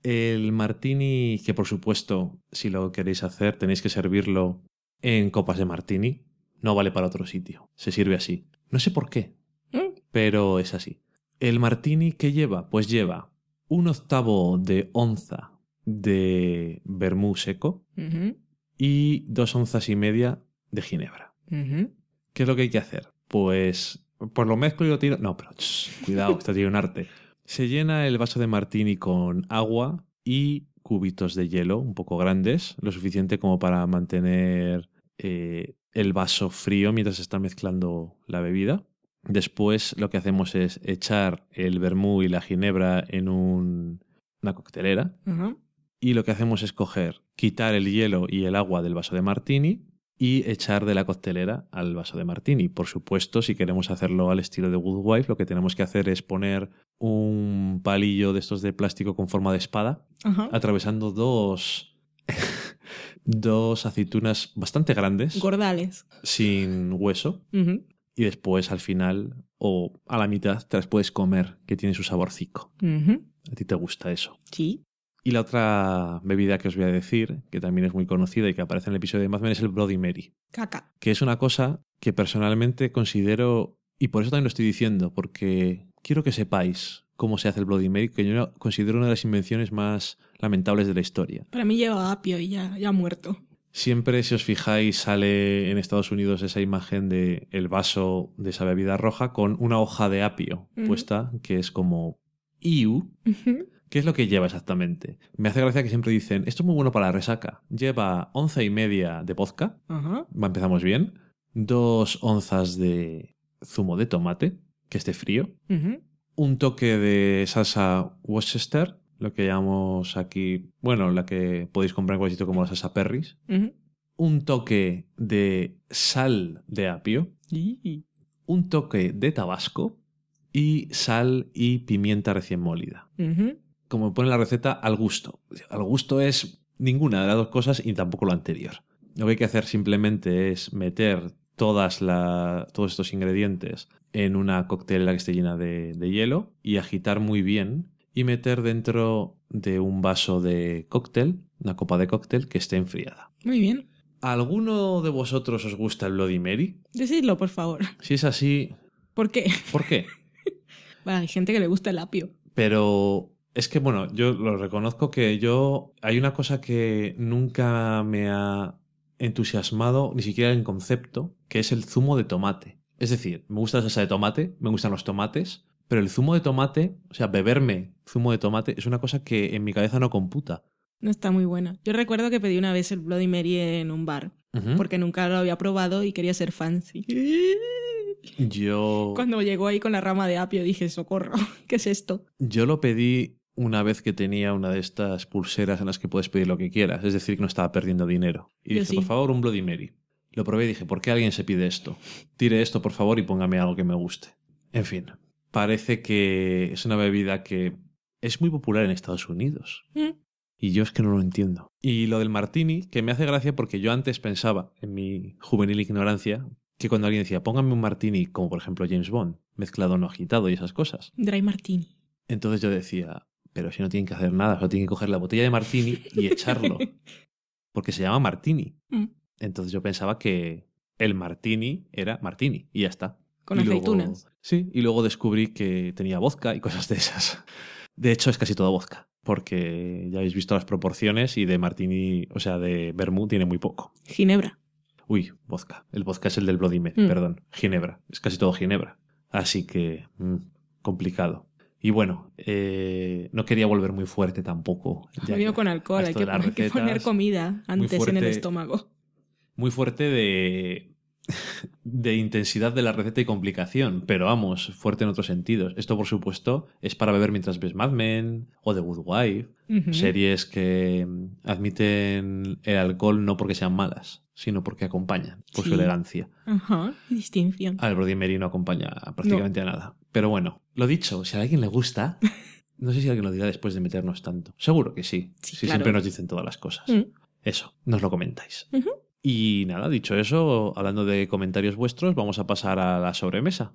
El martini, que por supuesto, si lo queréis hacer, tenéis que servirlo en copas de martini. No vale para otro sitio. Se sirve así. No sé por qué, Mm. pero es así. El martini, ¿qué lleva? Pues lleva un octavo de onza de vermú seco y dos onzas y media de ginebra. ¿Qué es lo que hay que hacer? Pues, pues lo mezclo y lo tiro. No, pero cuidado, esto tiene un arte. Se llena el vaso de martini con agua y cubitos de hielo un poco grandes, lo suficiente como para mantener eh, el vaso frío mientras se está mezclando la bebida. Después lo que hacemos es echar el vermú y la ginebra en un- una coctelera y lo que hacemos es coger, quitar el hielo y el agua del vaso de martini y echar de la coctelera al vaso de martini. Por supuesto, si queremos hacerlo al estilo de Good Wife, lo que tenemos que hacer es poner un palillo de estos de plástico con forma de espada, Ajá. atravesando dos, dos aceitunas bastante grandes, Gordales. sin hueso, y después al final o a la mitad te las puedes comer, que tiene su saborcico. A ti te gusta eso. Sí. Y la otra bebida que os voy a decir, que también es muy conocida y que aparece en el episodio de Mad Men, es el Bloody Mary, Caca. que es una cosa que personalmente considero, y por eso también lo estoy diciendo, porque quiero que sepáis cómo se hace el Bloody Mary, que yo considero una de las invenciones más lamentables de la historia. Para mí lleva apio y ya, ya muerto. Siempre, si os fijáis, sale en Estados Unidos esa imagen de el vaso de esa bebida roja con una hoja de apio puesta, que es como IU. ¿Qué es lo que lleva exactamente? Me hace gracia que siempre dicen, esto es muy bueno para la resaca. Lleva once y media de vodka, Ajá. va, empezamos bien. Dos onzas de zumo de tomate, que esté frío. Un toque de salsa Worcester, lo que llamamos aquí, bueno, la que podéis comprar en cualquier sitio como la salsa Perris. Un toque de sal de apio. Un toque de tabasco. Y sal y pimienta recién molida. Ujú. Como pone la receta, al gusto. Al gusto es ninguna de las dos cosas y tampoco lo anterior. Lo que hay que hacer simplemente es meter todas la- todos estos ingredientes en una coctelera que esté llena de, de hielo y agitar muy bien y meter dentro de un vaso de cóctel, una copa de cóctel que esté enfriada. Muy bien. ¿A ¿Alguno de vosotros os gusta el Bloody Mary? Decidlo, por favor. Si es así, ¿Por qué? ¿por qué? Bueno, hay gente que le gusta el apio. Pero es que, bueno, yo lo reconozco que yo. Hay una cosa que nunca me ha entusiasmado, ni siquiera en concepto, que es el zumo de tomate. Es decir, me gusta la salsa de tomate, me gustan los tomates, pero el zumo de tomate, o sea, beberme zumo de tomate, es una cosa que en mi cabeza no computa. No está muy buena. Yo recuerdo que pedí una vez el Bloody Mary en un bar, porque nunca lo había probado y quería ser fancy. Yo. Cuando llegó ahí con la rama de apio dije, socorro, ¿qué es esto? Yo lo pedí una vez que tenía una de estas pulseras en las que puedes pedir lo que quieras, es decir, que no estaba perdiendo dinero. Y Yo dije, sí. por favor, un Bloody Mary. Lo probé y dije, ¿por qué alguien se pide esto? Tire esto, por favor, y póngame algo que me guste. En fin, parece que es una bebida que es muy popular en Estados Unidos. Mm. Y yo es que no lo entiendo. Y lo del martini, que me hace gracia porque yo antes pensaba, en mi juvenil ignorancia, que cuando alguien decía, póngame un martini, como por ejemplo James Bond, mezclado no agitado y esas cosas, Dry Martini. entonces yo decía, pero si no tienen que hacer nada, solo tienen que coger la botella de martini y echarlo. Porque se llama martini. Mm. Entonces yo pensaba que el martini era martini y ya está. Con Y luego- aceitunas. sí, y luego descubrí que tenía vodka y cosas de esas. De hecho, es casi todo vodka. Porque ya habéis visto las proporciones y de martini, o sea, de vermú tiene muy poco. Ginebra. Uy, vodka. El vodka es el del Bloody Mary, Mm. perdón. Ginebra. Es casi todo Ginebra. Así que, mm, complicado. Y bueno, eh, no quería volver muy fuerte tampoco. ya con alcohol, hay que, hay poner comida antes en el estómago. Muy fuerte de, de intensidad de la receta y complicación, pero vamos, fuerte en otros sentidos. Esto, por supuesto, es para beber mientras ves Mad Men o The Good Wife, series que admiten el alcohol no porque sean malas, sino porque acompañan por su elegancia. Ajá, distinción. Al Brody Mary no acompaña prácticamente a nada. Pero bueno, lo dicho, si a alguien le gusta, no sé si alguien lo dirá después de meternos tanto. Seguro que sí. Sí, si claro. siempre nos dicen todas las cosas. Mm. Eso, nos lo comentáis. Y nada, dicho eso, hablando de comentarios vuestros, vamos a pasar a la sobremesa.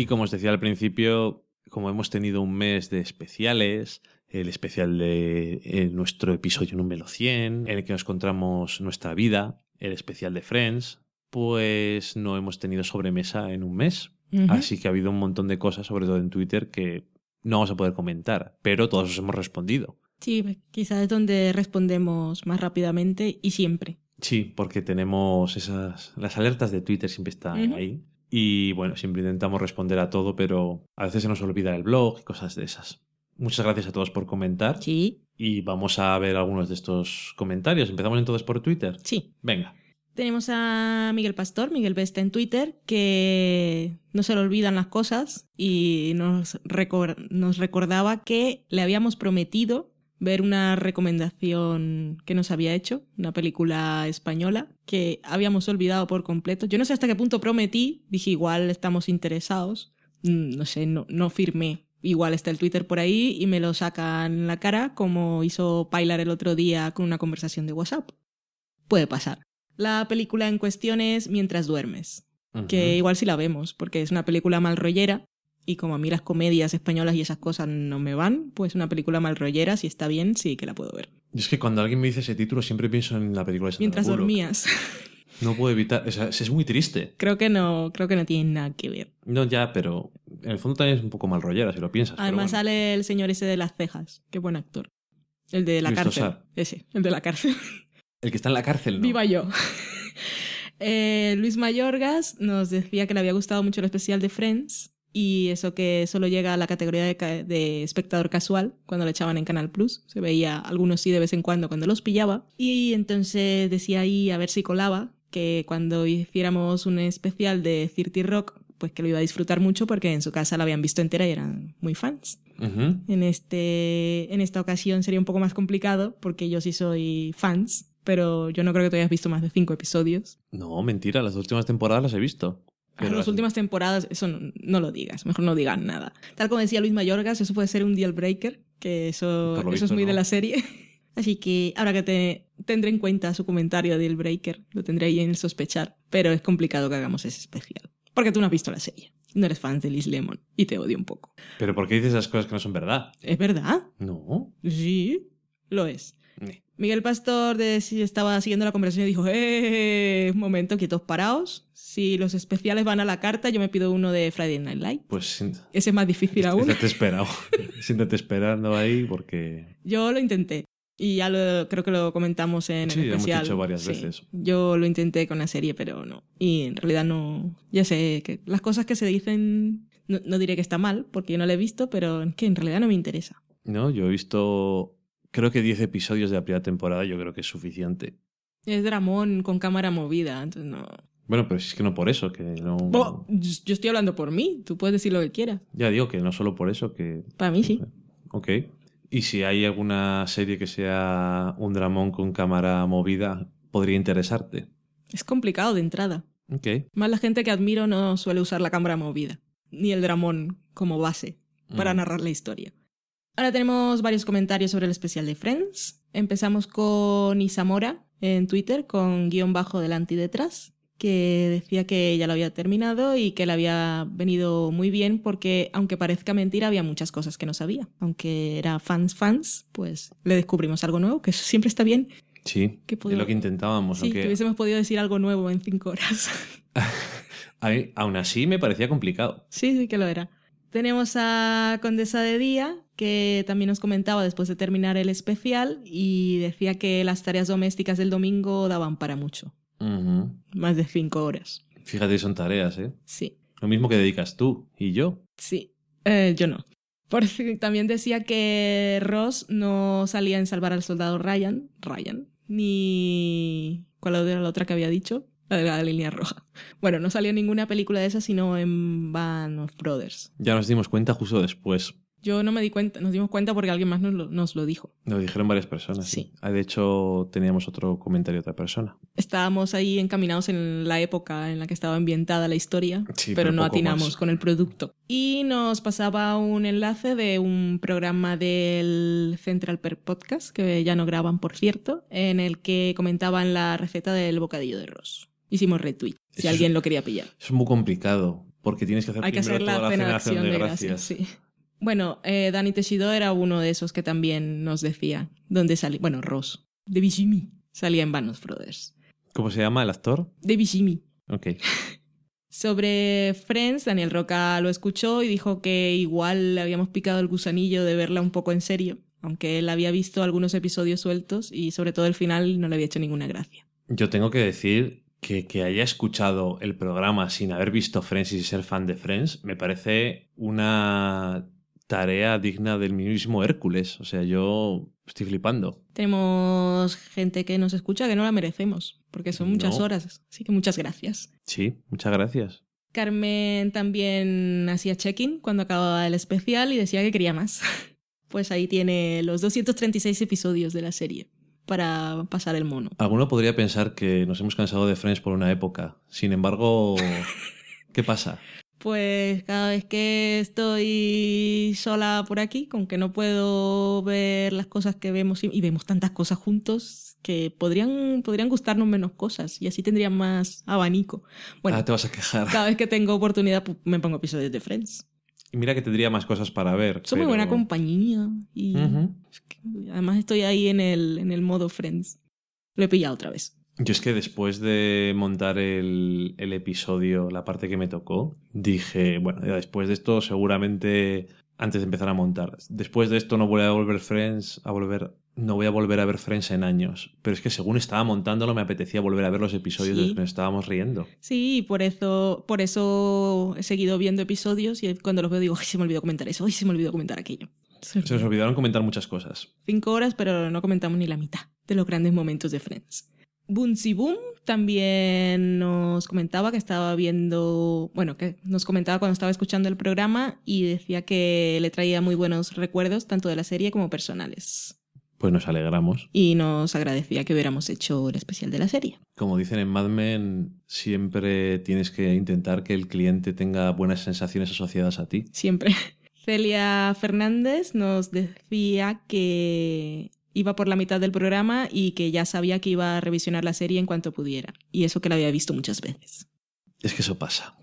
Y como os decía al principio, como hemos tenido un mes de especiales, el especial de eh, nuestro episodio número 100, en el que nos encontramos nuestra vida, el especial de Friends, pues no hemos tenido sobremesa en un mes. Así que ha habido un montón de cosas, sobre todo en Twitter, que no vamos a poder comentar, pero todos os hemos respondido. Sí, quizás es donde respondemos más rápidamente y siempre. Sí, porque tenemos esas. Las alertas de Twitter siempre están ahí. Y bueno, siempre intentamos responder a todo, pero a veces se nos olvida el blog y cosas de esas. Muchas gracias a todos por comentar. Sí, Y vamos a ver algunos de estos comentarios. Empezamos entonces por Twitter. sí. Venga. Tenemos a Miguel Pastor, Miguel Besta en Twitter, que no se le olvidan las cosas y nos, recor- nos recordaba que le habíamos prometido ver una recomendación que nos había hecho, una película española que habíamos olvidado por completo. Yo no sé hasta qué punto prometí, dije igual estamos interesados, Mm, no sé, no, no firmé. Igual está el Twitter por ahí y me lo sacan en la cara como hizo Pilar el otro día con una conversación de WhatsApp. Puede pasar. La película en cuestión es Mientras duermes, que igual sí la vemos, porque es una película mal rollera y como a mí las comedias españolas y esas cosas no me van, pues una película mal rollera, si está bien, sí que la puedo ver. Y es que cuando alguien me dice ese título, siempre pienso en la película de Sandra Mientras Bullock. dormías. No puedo evitar. o sea, es muy triste. creo que no, creo que no tiene nada que ver. No, ya, pero en el fondo también es un poco mal rollera, si lo piensas. pero Además bueno. sale el señor ese de las cejas, qué buen actor. El de la Luis cárcel. Tosar. Ese, el de la cárcel. El que está en la cárcel, ¿no? Viva yo. Eh, Luis Mayorgas nos decía que le había gustado mucho el especial de Friends y eso que solo llega a la categoría de, espectador casual cuando lo echaban en Canal Plus. Se veía algunos sí de vez en cuando cuando los pillaba. Y entonces decía ahí a ver si colaba que cuando hiciéramos un especial de Cirti Rock pues que lo iba a disfrutar mucho porque en su casa la habían visto entera y eran muy fans. En, este, en esta ocasión sería un poco más complicado porque yo sí soy fans, pero yo no creo que tú hayas visto más de cinco episodios. No, mentira, las últimas temporadas las he visto. En Pero las últimas temporadas, eso no, no lo digas, mejor no digas nada. Tal como decía Luis Mayorgas, eso puede ser un deal breaker, que eso, eso es muy de la serie. Así que ahora que te tendré en cuenta su comentario de deal breaker, lo tendré ahí en el sospechar, pero es complicado que hagamos ese especial. Porque tú no has visto la serie, no eres fan de Liz Lemon y te odio un poco. Pero ¿por qué dices esas cosas que no son verdad? ¿Es verdad? No. Sí, lo es. Miguel Pastor de, si estaba siguiendo la conversación y dijo, ¡eh! Un momento, quietos paraos. Si los especiales van a la carta, yo me pido uno de Friday Night Light. Pues Ese es más difícil aún. Estate esperado. Siéntate esperando ahí porque. Yo lo intenté. Y ya lo, creo que lo comentamos en Sí, el lo hemos especial. dicho varias Sí. veces. Yo lo intenté con la serie, pero no. Y en realidad no. Ya sé que las cosas que se dicen. No, no diré que está mal, porque yo no la he visto, pero es que en realidad no me interesa. No, yo he visto. Creo que 10 episodios de la primera temporada, yo creo que es suficiente. Es dramón con cámara movida, entonces no. Bueno, pero si es que no por eso, que no. Yo estoy hablando por mí, tú puedes decir lo que quieras. Ya digo que no solo por eso, que. Para mí sí. Ok. Y si hay alguna serie que sea un dramón con cámara movida, podría interesarte. Es complicado de entrada. Ok. Más la gente que admiro no suele usar la cámara movida, ni el dramón como base para Mm. narrar la historia. Ahora tenemos varios comentarios sobre el especial de Friends. Empezamos con Isamora en Twitter, con guion bajo delante y detrás, que decía que ya lo había terminado y que le había venido muy bien porque, aunque parezca mentira, había muchas cosas que no sabía. Aunque era fans fans, pues le descubrimos algo nuevo, que eso siempre está bien. Sí, Que es lo que intentábamos. Sí, que aunque hubiésemos podido decir algo nuevo en cinco horas. a mí- aún así me parecía complicado. Sí, sí que lo era. Tenemos a Condesa de Día, que también nos comentaba después de terminar el especial y decía que las tareas domésticas del domingo daban para mucho, más de cinco horas. Fíjate, son tareas, ¿eh? Sí, Lo mismo que dedicas tú y yo. sí. Eh, yo no. Por, también decía que Ross no salía en salvar al soldado Ryan, Ryan, ni... ¿Cuál era la otra que había dicho? La de la línea roja. Bueno, no salió en ninguna película de esas, sino en Band of Brothers. Ya nos dimos cuenta justo después. Yo no me di cuenta, nos dimos cuenta porque alguien más nos lo, nos lo dijo. Lo dijeron varias personas. Sí. Sí. Ah, De hecho, teníamos otro comentario de otra persona. Estábamos ahí encaminados en la época en la que estaba ambientada la historia, Sí, pero, pero no atinamos más. con el producto. Y nos pasaba un enlace de un programa del Central Per Podcast, que ya no graban, por cierto, en el que comentaban la receta del bocadillo de Ross. Hicimos retweet, si Eso alguien lo quería pillar. Es muy complicado porque tienes que hacer Hay que primero hacer la toda la cena de gracias. gracias. sí. Bueno, eh, Dani Teshido era uno de esos que también nos decía dónde salía. Bueno, Ross, de Bijimi, salía en Vanos Brothers. ¿Cómo se llama el actor? De Bijimi. Ok. Sobre Friends, Daniel Roca lo escuchó y dijo que igual le habíamos picado el gusanillo de verla un poco en serio, aunque él había visto algunos episodios sueltos y sobre todo el final no le había hecho ninguna gracia. Yo tengo que decir que, que haya escuchado el programa sin haber visto Friends y ser fan de Friends me parece una tarea digna del mismo Hércules. O sea, yo estoy flipando. Tenemos gente que nos escucha que no la merecemos, porque son muchas No. horas, así que muchas gracias. Sí, muchas gracias. Carmen también hacía check-in cuando acababa el especial y decía que quería más. Pues ahí tiene los 236 episodios de la serie para pasar el mono. Alguno podría pensar que nos hemos cansado de Friends por una época. Sin embargo, ¿qué pasa? Pues cada vez que estoy sola por aquí, con que no puedo ver las cosas que vemos y y vemos tantas cosas juntos que podrían, podrían gustarnos menos cosas y así tendrían más abanico. Bueno, Ahora te vas a quejar. cada vez que tengo oportunidad me pongo episodios de Friends. Y mira que tendría más cosas para ver. Son muy pero- buena compañía y además estoy ahí en el, en el modo Friends. Lo he pillado otra vez. Yo es que después de montar el, el episodio, la parte que me tocó, dije, bueno, ya después de esto seguramente antes de empezar a montar, después de esto no voy a volver Friends, a volver, no voy a volver a ver Friends en años. Pero es que según estaba montándolo me apetecía volver a ver los episodios de Sí. los que nos estábamos riendo. Sí, y por eso, por eso he seguido viendo episodios y cuando los veo digo, ay, se me olvidó comentar eso, ay, se me olvidó comentar aquello. Se nos olvidaron comentar muchas cosas. Cinco horas, pero no comentamos ni la mitad de los grandes momentos de Friends. Boonsy Boom también nos comentaba que estaba viendo, bueno, que nos comentaba cuando estaba escuchando el programa y decía que le traía muy buenos recuerdos tanto de la serie como personales. Pues nos alegramos. Y nos agradecía que hubiéramos hecho el especial de la serie. Como dicen en Mad Men, siempre tienes que intentar que el cliente tenga buenas sensaciones asociadas a ti. Siempre. Celia Fernández nos decía que iba por la mitad del programa y que ya sabía que iba a revisionar la serie en cuanto pudiera. Y eso que la había visto muchas veces. Es que eso pasa.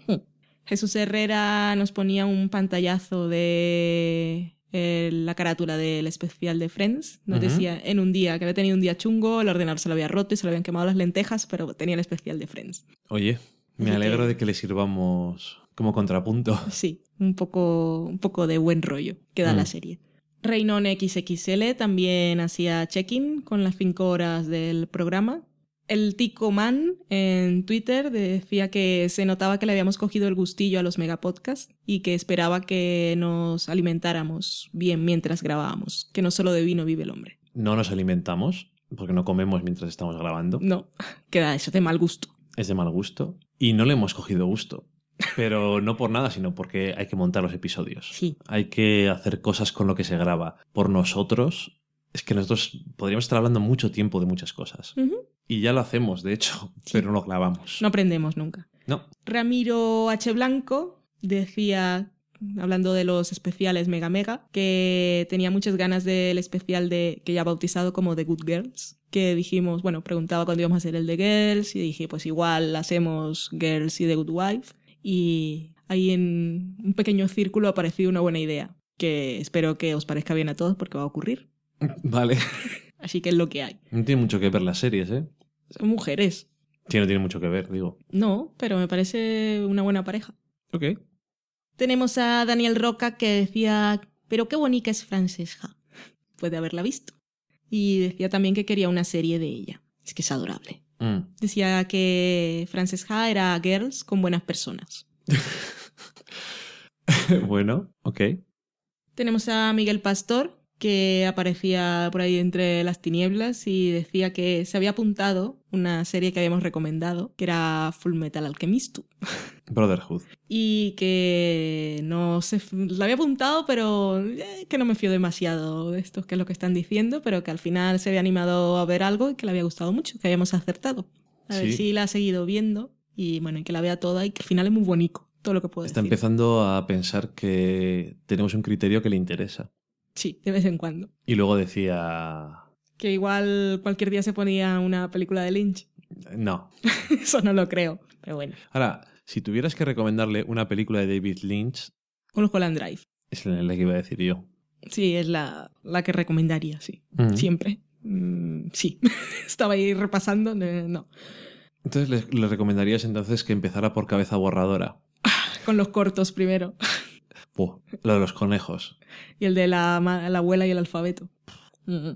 Jesús Herrera nos ponía un pantallazo de eh, la carátula del especial de Friends. Nos decía en un día que había tenido un día chungo, el ordenador se lo había roto y se le habían quemado las lentejas, pero tenía el especial de Friends. Oye, me Así alegro que- de que le sirvamos como contrapunto. Sí, un poco, un poco de buen rollo que da Mm. la serie. Reinon XXL también hacía check-in con las 5 horas del programa. El Tico Man en Twitter decía que se notaba que le habíamos cogido el gustillo a los megapodcasts y que esperaba que nos alimentáramos bien mientras grabábamos, que no solo de vino vive el hombre. No nos alimentamos, porque no comemos mientras estamos grabando. No, queda eso de mal gusto. Es de mal gusto. Y no le hemos cogido gusto. Pero no por nada, sino porque hay que montar los episodios. Sí. Hay que hacer cosas con lo que se graba. Por nosotros, es que nosotros podríamos estar hablando mucho tiempo de muchas cosas. Y ya lo hacemos, de hecho, Sí. pero no grabamos. No aprendemos nunca. No. Ramiro H. Blanco decía, hablando de los especiales Mega Mega, que tenía muchas ganas del especial de que ya ha bautizado como The Good Girls. Que dijimos, bueno, preguntaba cuándo íbamos a hacer el de Girls y dije, pues igual hacemos Girls y The Good Wife. Y ahí en un pequeño círculo ha aparecido una buena idea, que espero que os parezca bien a todos porque va a ocurrir. Vale. Así que es lo que hay. No tiene mucho que ver las series, ¿eh? Son mujeres. Sí, no tiene mucho que ver, digo. No, pero me parece una buena pareja. Ok. Tenemos a Daniel Roca que decía, pero qué bonita es Francesca. Puede haberla visto. Y decía también que quería una serie de ella. Es que es adorable. Mm. Decía que Francesca era girls con buenas personas. bueno, ok. Tenemos a Miguel Pastor que aparecía por ahí entre las tinieblas y decía que se había apuntado una serie que habíamos recomendado, que era Full Metal Alchemist. Brotherhood. y que no se la había apuntado pero eh, que no me fío demasiado de esto que es lo que están diciendo pero que al final se había animado a ver algo y que le había gustado mucho que habíamos acertado a ver si la ha seguido viendo y bueno y que la vea toda y que al final es muy bonito todo lo que puedo Está decir empezando a pensar que tenemos un criterio que le interesa. Sí de vez en cuando Y luego decía... que igual cualquier día se ponía una película de Lynch No. eso no lo creo pero bueno Ahora, si tuvieras que recomendarle una película de David Lynch, Mulholland Drive es la que iba a decir yo. sí es la, la que recomendaría sí Mm. siempre Mm, sí estaba ahí repasando no Entonces le, le recomendarías entonces que empezara por cabeza borradora. con los cortos primero. Lo de los conejos. Y el de la, abuela y el alfabeto. Mm.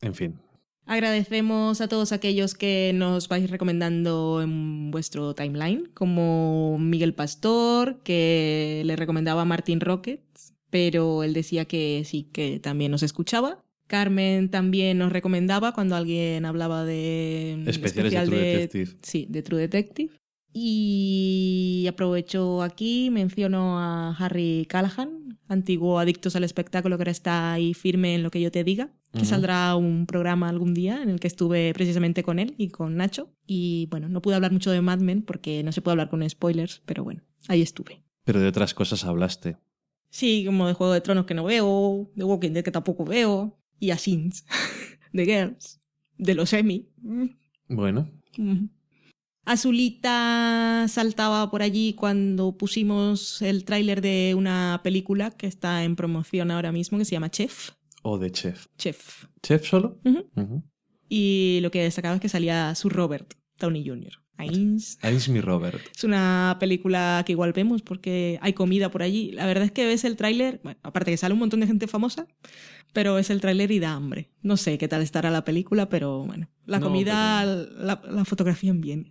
En fin. Agradecemos a todos aquellos que nos vais recomendando en vuestro timeline, como Miguel Pastor, que le recomendaba a Martin Rockets, pero él decía que sí, que también nos escuchaba. Carmen también nos recomendaba cuando alguien hablaba de Especiales de especial True Detective. Sí, de True Detective. Y aprovecho aquí, menciono a Harry Callahan, antiguo Adictos al Espectáculo, que ahora está ahí firme en lo que yo te diga, que saldrá un programa algún día en el que estuve precisamente con él y con Nacho. Y bueno, no pude hablar mucho de Mad Men porque no se puede hablar con spoilers, pero bueno, ahí estuve. Pero de otras cosas hablaste. Sí, como de Juego de Tronos que no veo, de Walking Dead que tampoco veo, y a Sins, de Girls, de los Emmy. Mm. Bueno. Azulita saltaba por allí cuando pusimos el tráiler de una película que está en promoción ahora mismo que se llama Chef. o de chef. Chef. ¿Chef solo? Ujú. Ujú. Y lo que destacaba es que salía su Robert Downey Jr. Ains. Es mi Robert. Es una película que igual vemos porque hay comida por allí. La verdad es que ves el tráiler, bueno, aparte que sale un montón de gente famosa, pero es el tráiler y da hambre. No sé qué tal estará la película, pero bueno, la No, comida, la, la fotografían bien.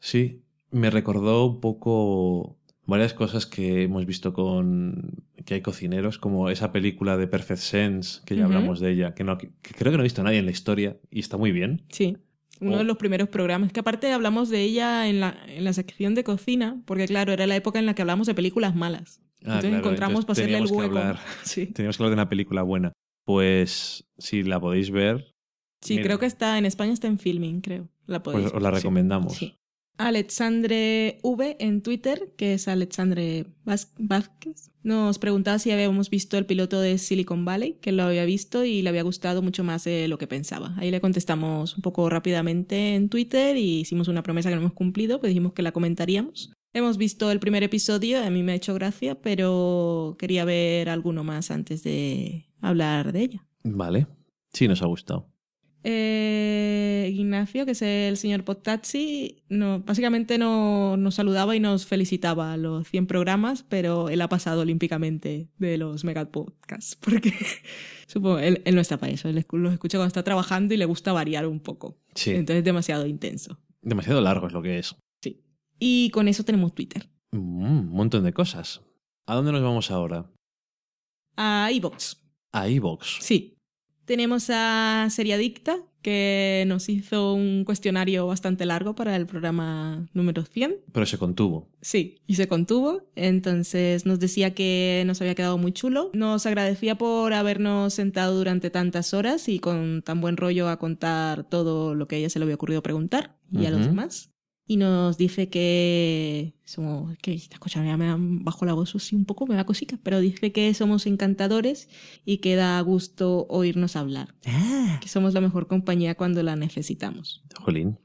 Sí, me recordó un poco varias cosas que hemos visto con que hay cocineros, como esa película de Perfect Sense, que ya hablamos de ella, que, no, que creo que no ha visto nadie en la historia y está muy bien. Sí. Uno Oh. de los primeros programas. Que aparte hablamos de ella en la, en la sección de cocina, porque claro, era la época en la que hablamos de películas malas. Ah, entonces claro, encontramos para hacerle el que hueco. hablar. Sí, Teníamos que hablar de una película buena. Pues si la podéis ver, sí Mira. creo que está en España, está en filming, creo. La podéis pues os la recomendamos. Sí. Alexandre V en Twitter, que es Alexandre Vázquez, nos preguntaba si habíamos visto el piloto de Silicon Valley, que lo había visto y le había gustado mucho más de lo que pensaba. Ahí le contestamos un poco rápidamente en Twitter y hicimos una promesa que no hemos cumplido, pues dijimos que la comentaríamos. Hemos visto el primer episodio, a mí me ha hecho gracia, pero quería ver alguno más antes de hablar de ella. Vale. Sí, nos ha gustado. Eh, Ignacio, que es el señor Podtaxi, no, básicamente no, nos saludaba y nos felicitaba a los 100 programas, pero él ha pasado olímpicamente de los mega podcasts, porque supongo, él, él no está para eso, él los escucha cuando está trabajando y le gusta variar un poco. Sí. Entonces es demasiado intenso. Demasiado largo es lo que es. Y con eso tenemos Twitter. Mm, un montón de cosas. ¿A dónde nos vamos ahora? A iVox. A Evox. Sí. Tenemos a Seriadicta, que nos hizo un cuestionario bastante largo para el programa número 100. Pero se contuvo. Sí, y se contuvo. Entonces nos decía que nos había quedado muy chulo. Nos agradecía por habernos sentado durante tantas horas y con tan buen rollo a contar todo lo que a ella se le había ocurrido preguntar y a los demás. Y nos dice que somos, que esta cosa me da bajo la voz así un poco, me da cosica, pero dice que somos encantadores y que da gusto oírnos hablar, que somos la mejor compañía cuando la necesitamos. Jolín.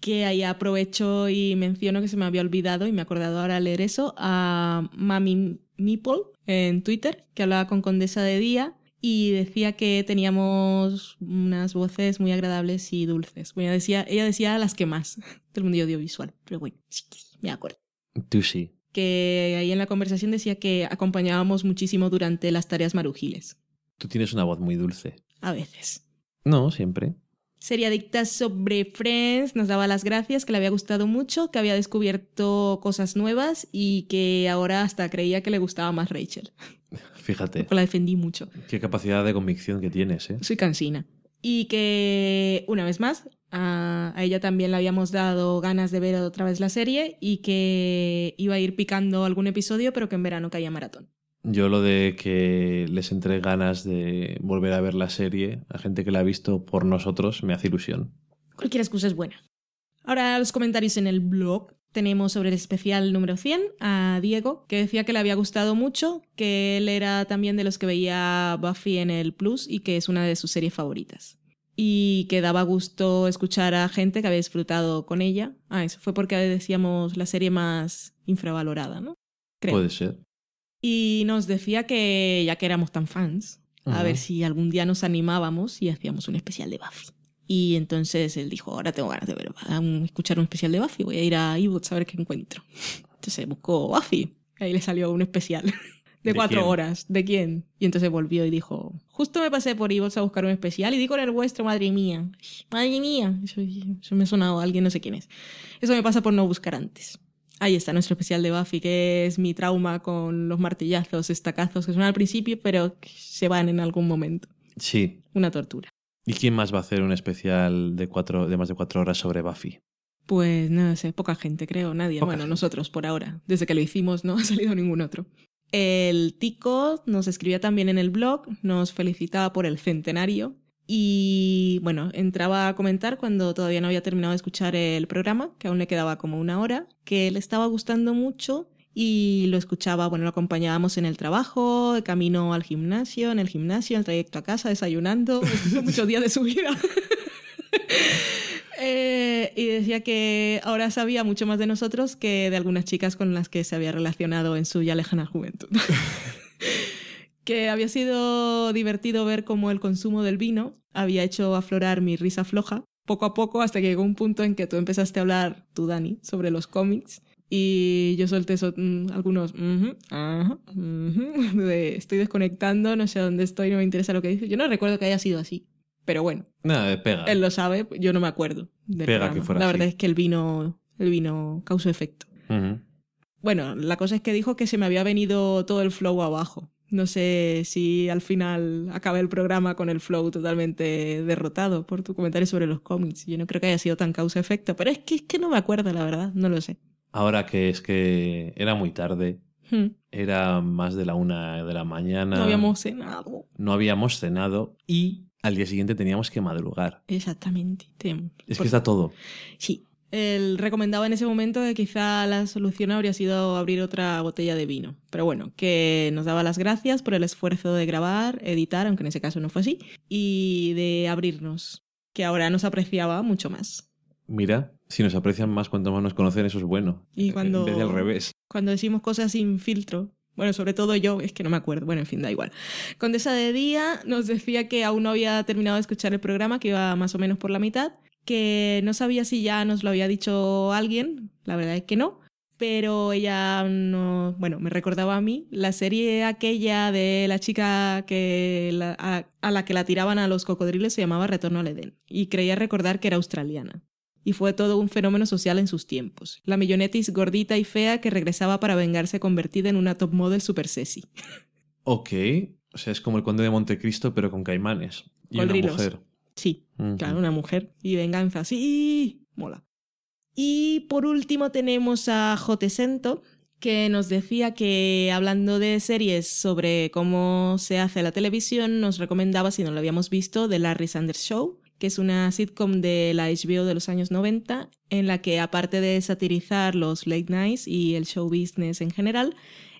que ahí aprovecho y menciono que se me había olvidado y me he acordado ahora leer eso a Mami Meeple en Twitter, que hablaba con Condesa de Día y decía que teníamos unas voces muy agradables y dulces. Bueno, decía, ella decía las que más del mundo audiovisual, pero bueno, sí, me acuerdo. Tú sí. Que ahí en la conversación decía que acompañábamos muchísimo durante las tareas marujiles. Tú tienes una voz muy dulce. A veces. No, siempre. Sería adicta sobre Friends, nos daba las gracias, que le había gustado mucho, que había descubierto cosas nuevas y que ahora hasta creía que le gustaba más Rachel. Fíjate. Porque la defendí mucho. Qué capacidad de convicción que tienes, ¿eh? Soy cansina. Y que, una vez más, a, a ella también le habíamos dado ganas de ver otra vez la serie y que iba a ir picando algún episodio, pero que en verano caía maratón. Yo lo de que les entre ganas de volver a ver la serie a gente que la ha visto por nosotros me hace ilusión. Cualquier excusa es buena. Ahora los comentarios en el blog. Tenemos sobre el especial número 100 a Diego, que decía que le había gustado mucho, que él era también de los que veía Buffy en el Plus y que es una de sus series favoritas. Y que daba gusto escuchar a gente que había disfrutado con ella. Ah, eso fue porque decíamos la serie más infravalorada, ¿no? Creo. Puede ser. Y nos decía que ya que éramos tan fans, a ver si algún día nos animábamos y hacíamos un especial de Buffy. Y entonces él dijo, ahora tengo ganas de ver, a escuchar un especial de Buffy, voy a ir a iVoox a ver qué encuentro. Entonces buscó Buffy, ahí le salió un especial de, ¿De cuatro horas. ¿De quién? Y entonces volvió y dijo, justo me pasé por iVoox a buscar un especial y di con el vuestro, madre mía. Madre mía, eso, eso me ha sonado a alguien, no sé quién es. Eso me pasa por no buscar antes. Ahí está nuestro especial de Buffy, que es mi trauma con los martillazos, estacazos que son al principio, pero que se van en algún momento. Sí. Una tortura. ¿Y quién más va a hacer un especial de, cuatro, de más de cuatro horas sobre Buffy? Pues no sé, poca gente, creo, nadie. Poca bueno, gente. nosotros por ahora. Desde que lo hicimos no ha salido ningún otro. El Tico nos escribía también en el blog, nos felicitaba por el centenario y bueno, entraba a comentar cuando todavía no había terminado de escuchar el programa, que aún le quedaba como una hora, que le estaba gustando mucho y lo escuchaba, bueno, lo acompañábamos en el trabajo, de camino al gimnasio, en el gimnasio, en el trayecto a casa, desayunando, son muchos días de su vida. Eh, y decía que ahora sabía mucho más de nosotros que de algunas chicas con las que se había relacionado en su ya lejana juventud. que había sido divertido ver cómo el consumo del vino había hecho aflorar mi risa floja poco a poco hasta que llegó un punto en que tú empezaste a hablar, tú Dani, sobre los cómics y yo solté eso, mm, algunos "Ujú, ajá, ujú", de estoy desconectando, no sé dónde estoy, no me interesa lo que dices. Yo no recuerdo que haya sido así, pero bueno, Nada, pega. él lo sabe, yo no me acuerdo. del Pega que fuera La así. verdad es que el vino, el vino causó efecto. Bueno, la cosa es que dijo que se me había venido todo el flow abajo. No sé si al final acabé el programa con el flow totalmente derrotado por tu comentario sobre los cómics. Yo no creo que haya sido tan causa-efecto, pero es que, es que no me acuerdo, la verdad, no lo sé. Ahora que es que era muy tarde, Hmm. era más de la una de la mañana. No habíamos cenado. no habíamos cenado y al día siguiente teníamos que madrugar. Exactamente. Es que está todo. Sí. Él recomendaba en ese momento que quizá la solución habría sido abrir otra botella de vino. Pero bueno, que nos daba las gracias por el esfuerzo de grabar, editar, aunque en ese caso no fue así, y de abrirnos, que ahora nos apreciaba mucho más. Mira, si nos aprecian más cuanto más nos conocen, eso es bueno. Y cuando- En vez de al revés. Cuando decimos cosas sin filtro, bueno, sobre todo yo, es que no me acuerdo, bueno, en fin, da igual. Condesa de Día nos decía que aún no había terminado de escuchar el programa, que iba más o menos por la mitad, que no sabía si ya nos lo había dicho alguien, la verdad es que no, pero ella no, bueno, me recordaba a mí la serie aquella de la chica que la- a, a la que la tiraban a los cocodrilos se llamaba Retorno al Edén y creía recordar que era australiana. Y fue todo un fenómeno social en sus tiempos. La millonetis gordita y fea que regresaba para vengarse convertida en una top model super sexy. Ok. O sea, es como el conde de Montecristo, pero con caimanes. Y una mujer. Sí. Claro, una mujer. Y venganza, sí, mola. Y por último tenemos a Jotesento, que nos decía que hablando de series sobre cómo se hace la televisión, nos recomendaba, si no lo habíamos visto, The Larry Sanders Show, que es una sitcom de la HBO de los años 90, en la que aparte de satirizar los late nights y el show business en general,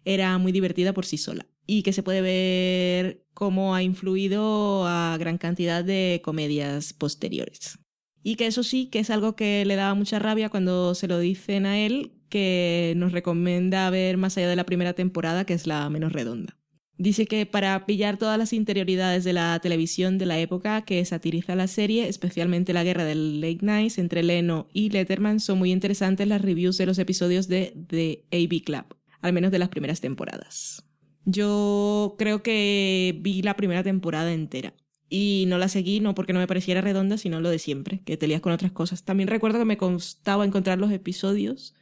era muy divertida por sí sola y que se puede ver cómo ha influido a gran cantidad de comedias posteriores. Y que eso sí, que es algo que le daba mucha rabia cuando se lo dicen a él, que nos recomienda ver más allá de la primera temporada, que es la menos redonda. Dice que para pillar todas las interioridades de la televisión de la época que satiriza la serie, especialmente la guerra del Late Nights entre Leno y Letterman, son muy interesantes las reviews de los episodios de The AB Club, al menos de las primeras temporadas. Yo creo que vi la primera temporada entera. Y no la seguí, no porque no me pareciera redonda, sino lo de siempre, que te lías con otras cosas. También recuerdo que me costaba encontrar los episodios.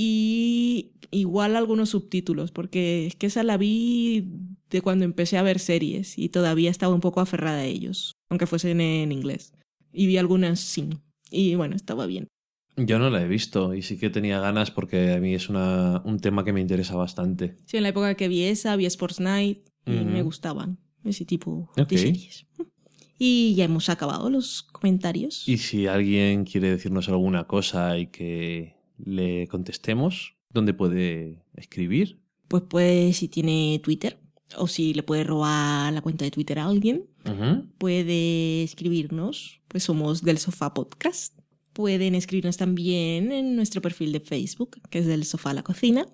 Y igual algunos subtítulos, porque es que esa la vi de cuando empecé a ver series y todavía estaba un poco aferrada a ellos, aunque fuesen en inglés. Y vi algunas sin. Y bueno, estaba bien. Yo no la he visto y sí que tenía ganas porque a mí es una, un tema que me interesa bastante. Sí, en la época que vi esa, vi Sports Night y me gustaban ese tipo de series. Y ya hemos acabado los comentarios. Y si alguien quiere decirnos alguna cosa y que le contestemos, ¿dónde puede escribir? Pues pues si tiene Twitter o si le puede robar la cuenta de Twitter a alguien, puede escribirnos, pues somos del Sofá Podcast. Pueden escribirnos también en nuestro perfil de Facebook, que es del Sofá a la Cocina,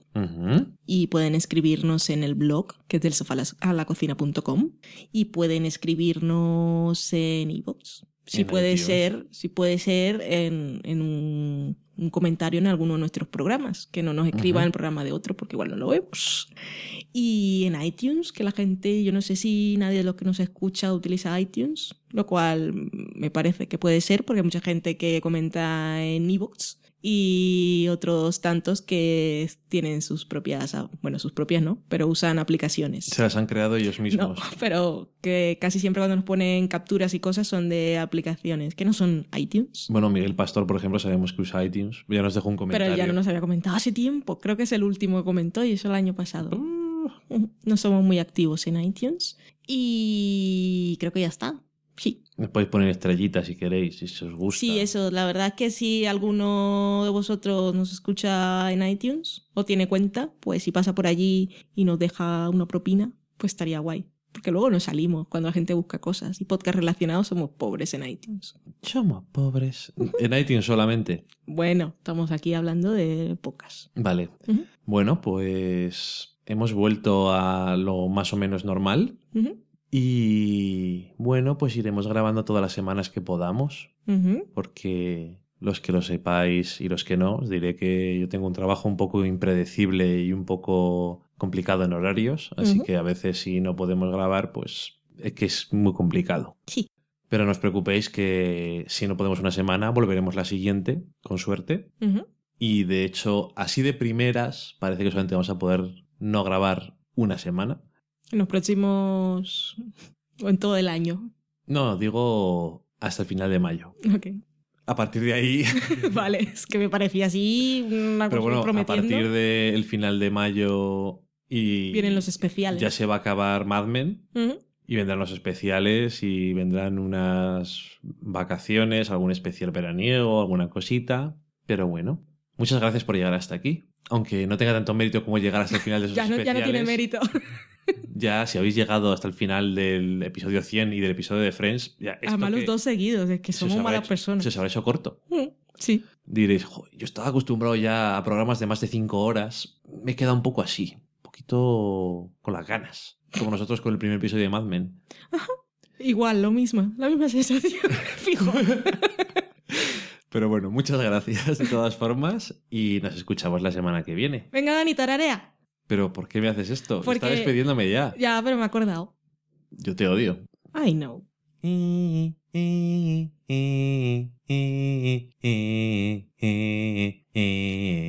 y pueden escribirnos en el blog, que es del sofá a la cocina.com, y pueden escribirnos en iVoox. En puede iTunes. ser, si puede ser en, en un, un comentario en alguno de nuestros programas, que no nos escriban Ujú. en el programa de otro porque igual no lo vemos. Y en iTunes, que la gente, yo no sé si nadie de los que nos escucha utiliza iTunes, lo cual me parece que puede ser porque hay mucha gente que comenta en iVoox y otros tantos que tienen sus propias, ah, bueno, sus propias no, pero usan aplicaciones. Se las han creado ellos No, mismos. pero que casi siempre cuando nos ponen capturas y cosas son de aplicaciones que no son iTunes. Bueno, Miguel Pastor, por ejemplo, sabemos que usa iTunes. Ya nos dejó un comentario. Pero ya no nos había comentado hace tiempo. Creo que es el último que comentó y eso el año pasado. Uh, No somos muy activos en iTunes. Y creo que ya está. Podéis poner estrellitas si queréis, si os gusta. Sí, eso. La verdad es que si alguno de vosotros nos escucha en iTunes o tiene cuenta, pues si pasa por allí y nos deja una propina, pues estaría guay. Porque luego nos salimos cuando la gente busca cosas y podcast relacionados somos pobres en iTunes. Somos pobres. En iTunes solamente. Bueno, estamos aquí hablando de pocas. Vale. Bueno, pues hemos vuelto a lo más o menos normal. Y bueno, pues iremos grabando todas las semanas que podamos. Porque los que lo sepáis y los que no, os diré que yo tengo un trabajo un poco impredecible y un poco complicado en horarios. Así que a veces si no podemos grabar, pues es que es muy complicado. Sí. Pero no os preocupéis que si no podemos una semana, volveremos la siguiente, con suerte. Y de hecho, así de primeras, parece que solamente vamos a poder no grabar una semana. En los próximos... o en todo el año. No, digo hasta el final de mayo. Ok. A partir de ahí, Vale, es que me parecía así una pero bueno, a partir del final de mayo y Vienen los especiales. ya se va a acabar Mad Men y vendrán los especiales y vendrán unas vacaciones, algún especial veraniego, alguna cosita. Pero bueno, muchas gracias por llegar hasta aquí. Aunque no tenga tanto mérito como llegar hasta el final de esos Ya no, ya no tiene mérito. Ya, si habéis llegado hasta el final del episodio 100 y del episodio de Friends, ya esto Además, los dos seguidos, es que somos malas hecho- personas. Se os habrá hecho corto. Mm, Sí. Diréis, "Jo, yo estaba acostumbrado ya a programas de más de 5 horas. Me he quedado un poco así, un poquito con las ganas. Como nosotros con el primer episodio de Mad Men. Igual, lo mismo. La misma sensación. Fijo. Pero bueno, muchas gracias de todas formas y nos escuchamos la semana que viene. Venga, Dani, tararea. Pero ¿por qué me haces esto? Porque- Está despidiéndome ya. Ya, pero me he acordado. Yo te odio. I know.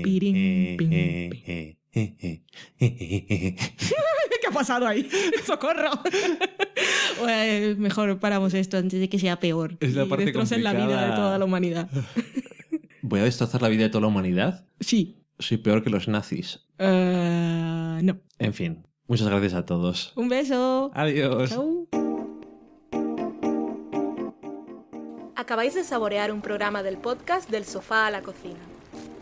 Pirin, pin, ¿Qué ha pasado ahí? ¡Socorro! Pues, mejor paramos esto antes de que sea peor. Es la y parte destrocen la vida de toda la humanidad. ¿Voy a destrozar la vida de toda la humanidad? Sí. Soy peor que los nazis. Eh, no. En fin, muchas gracias a todos. Un beso. Adiós. Chau. Acabáis de saborear un programa del podcast Del sofá a la cocina.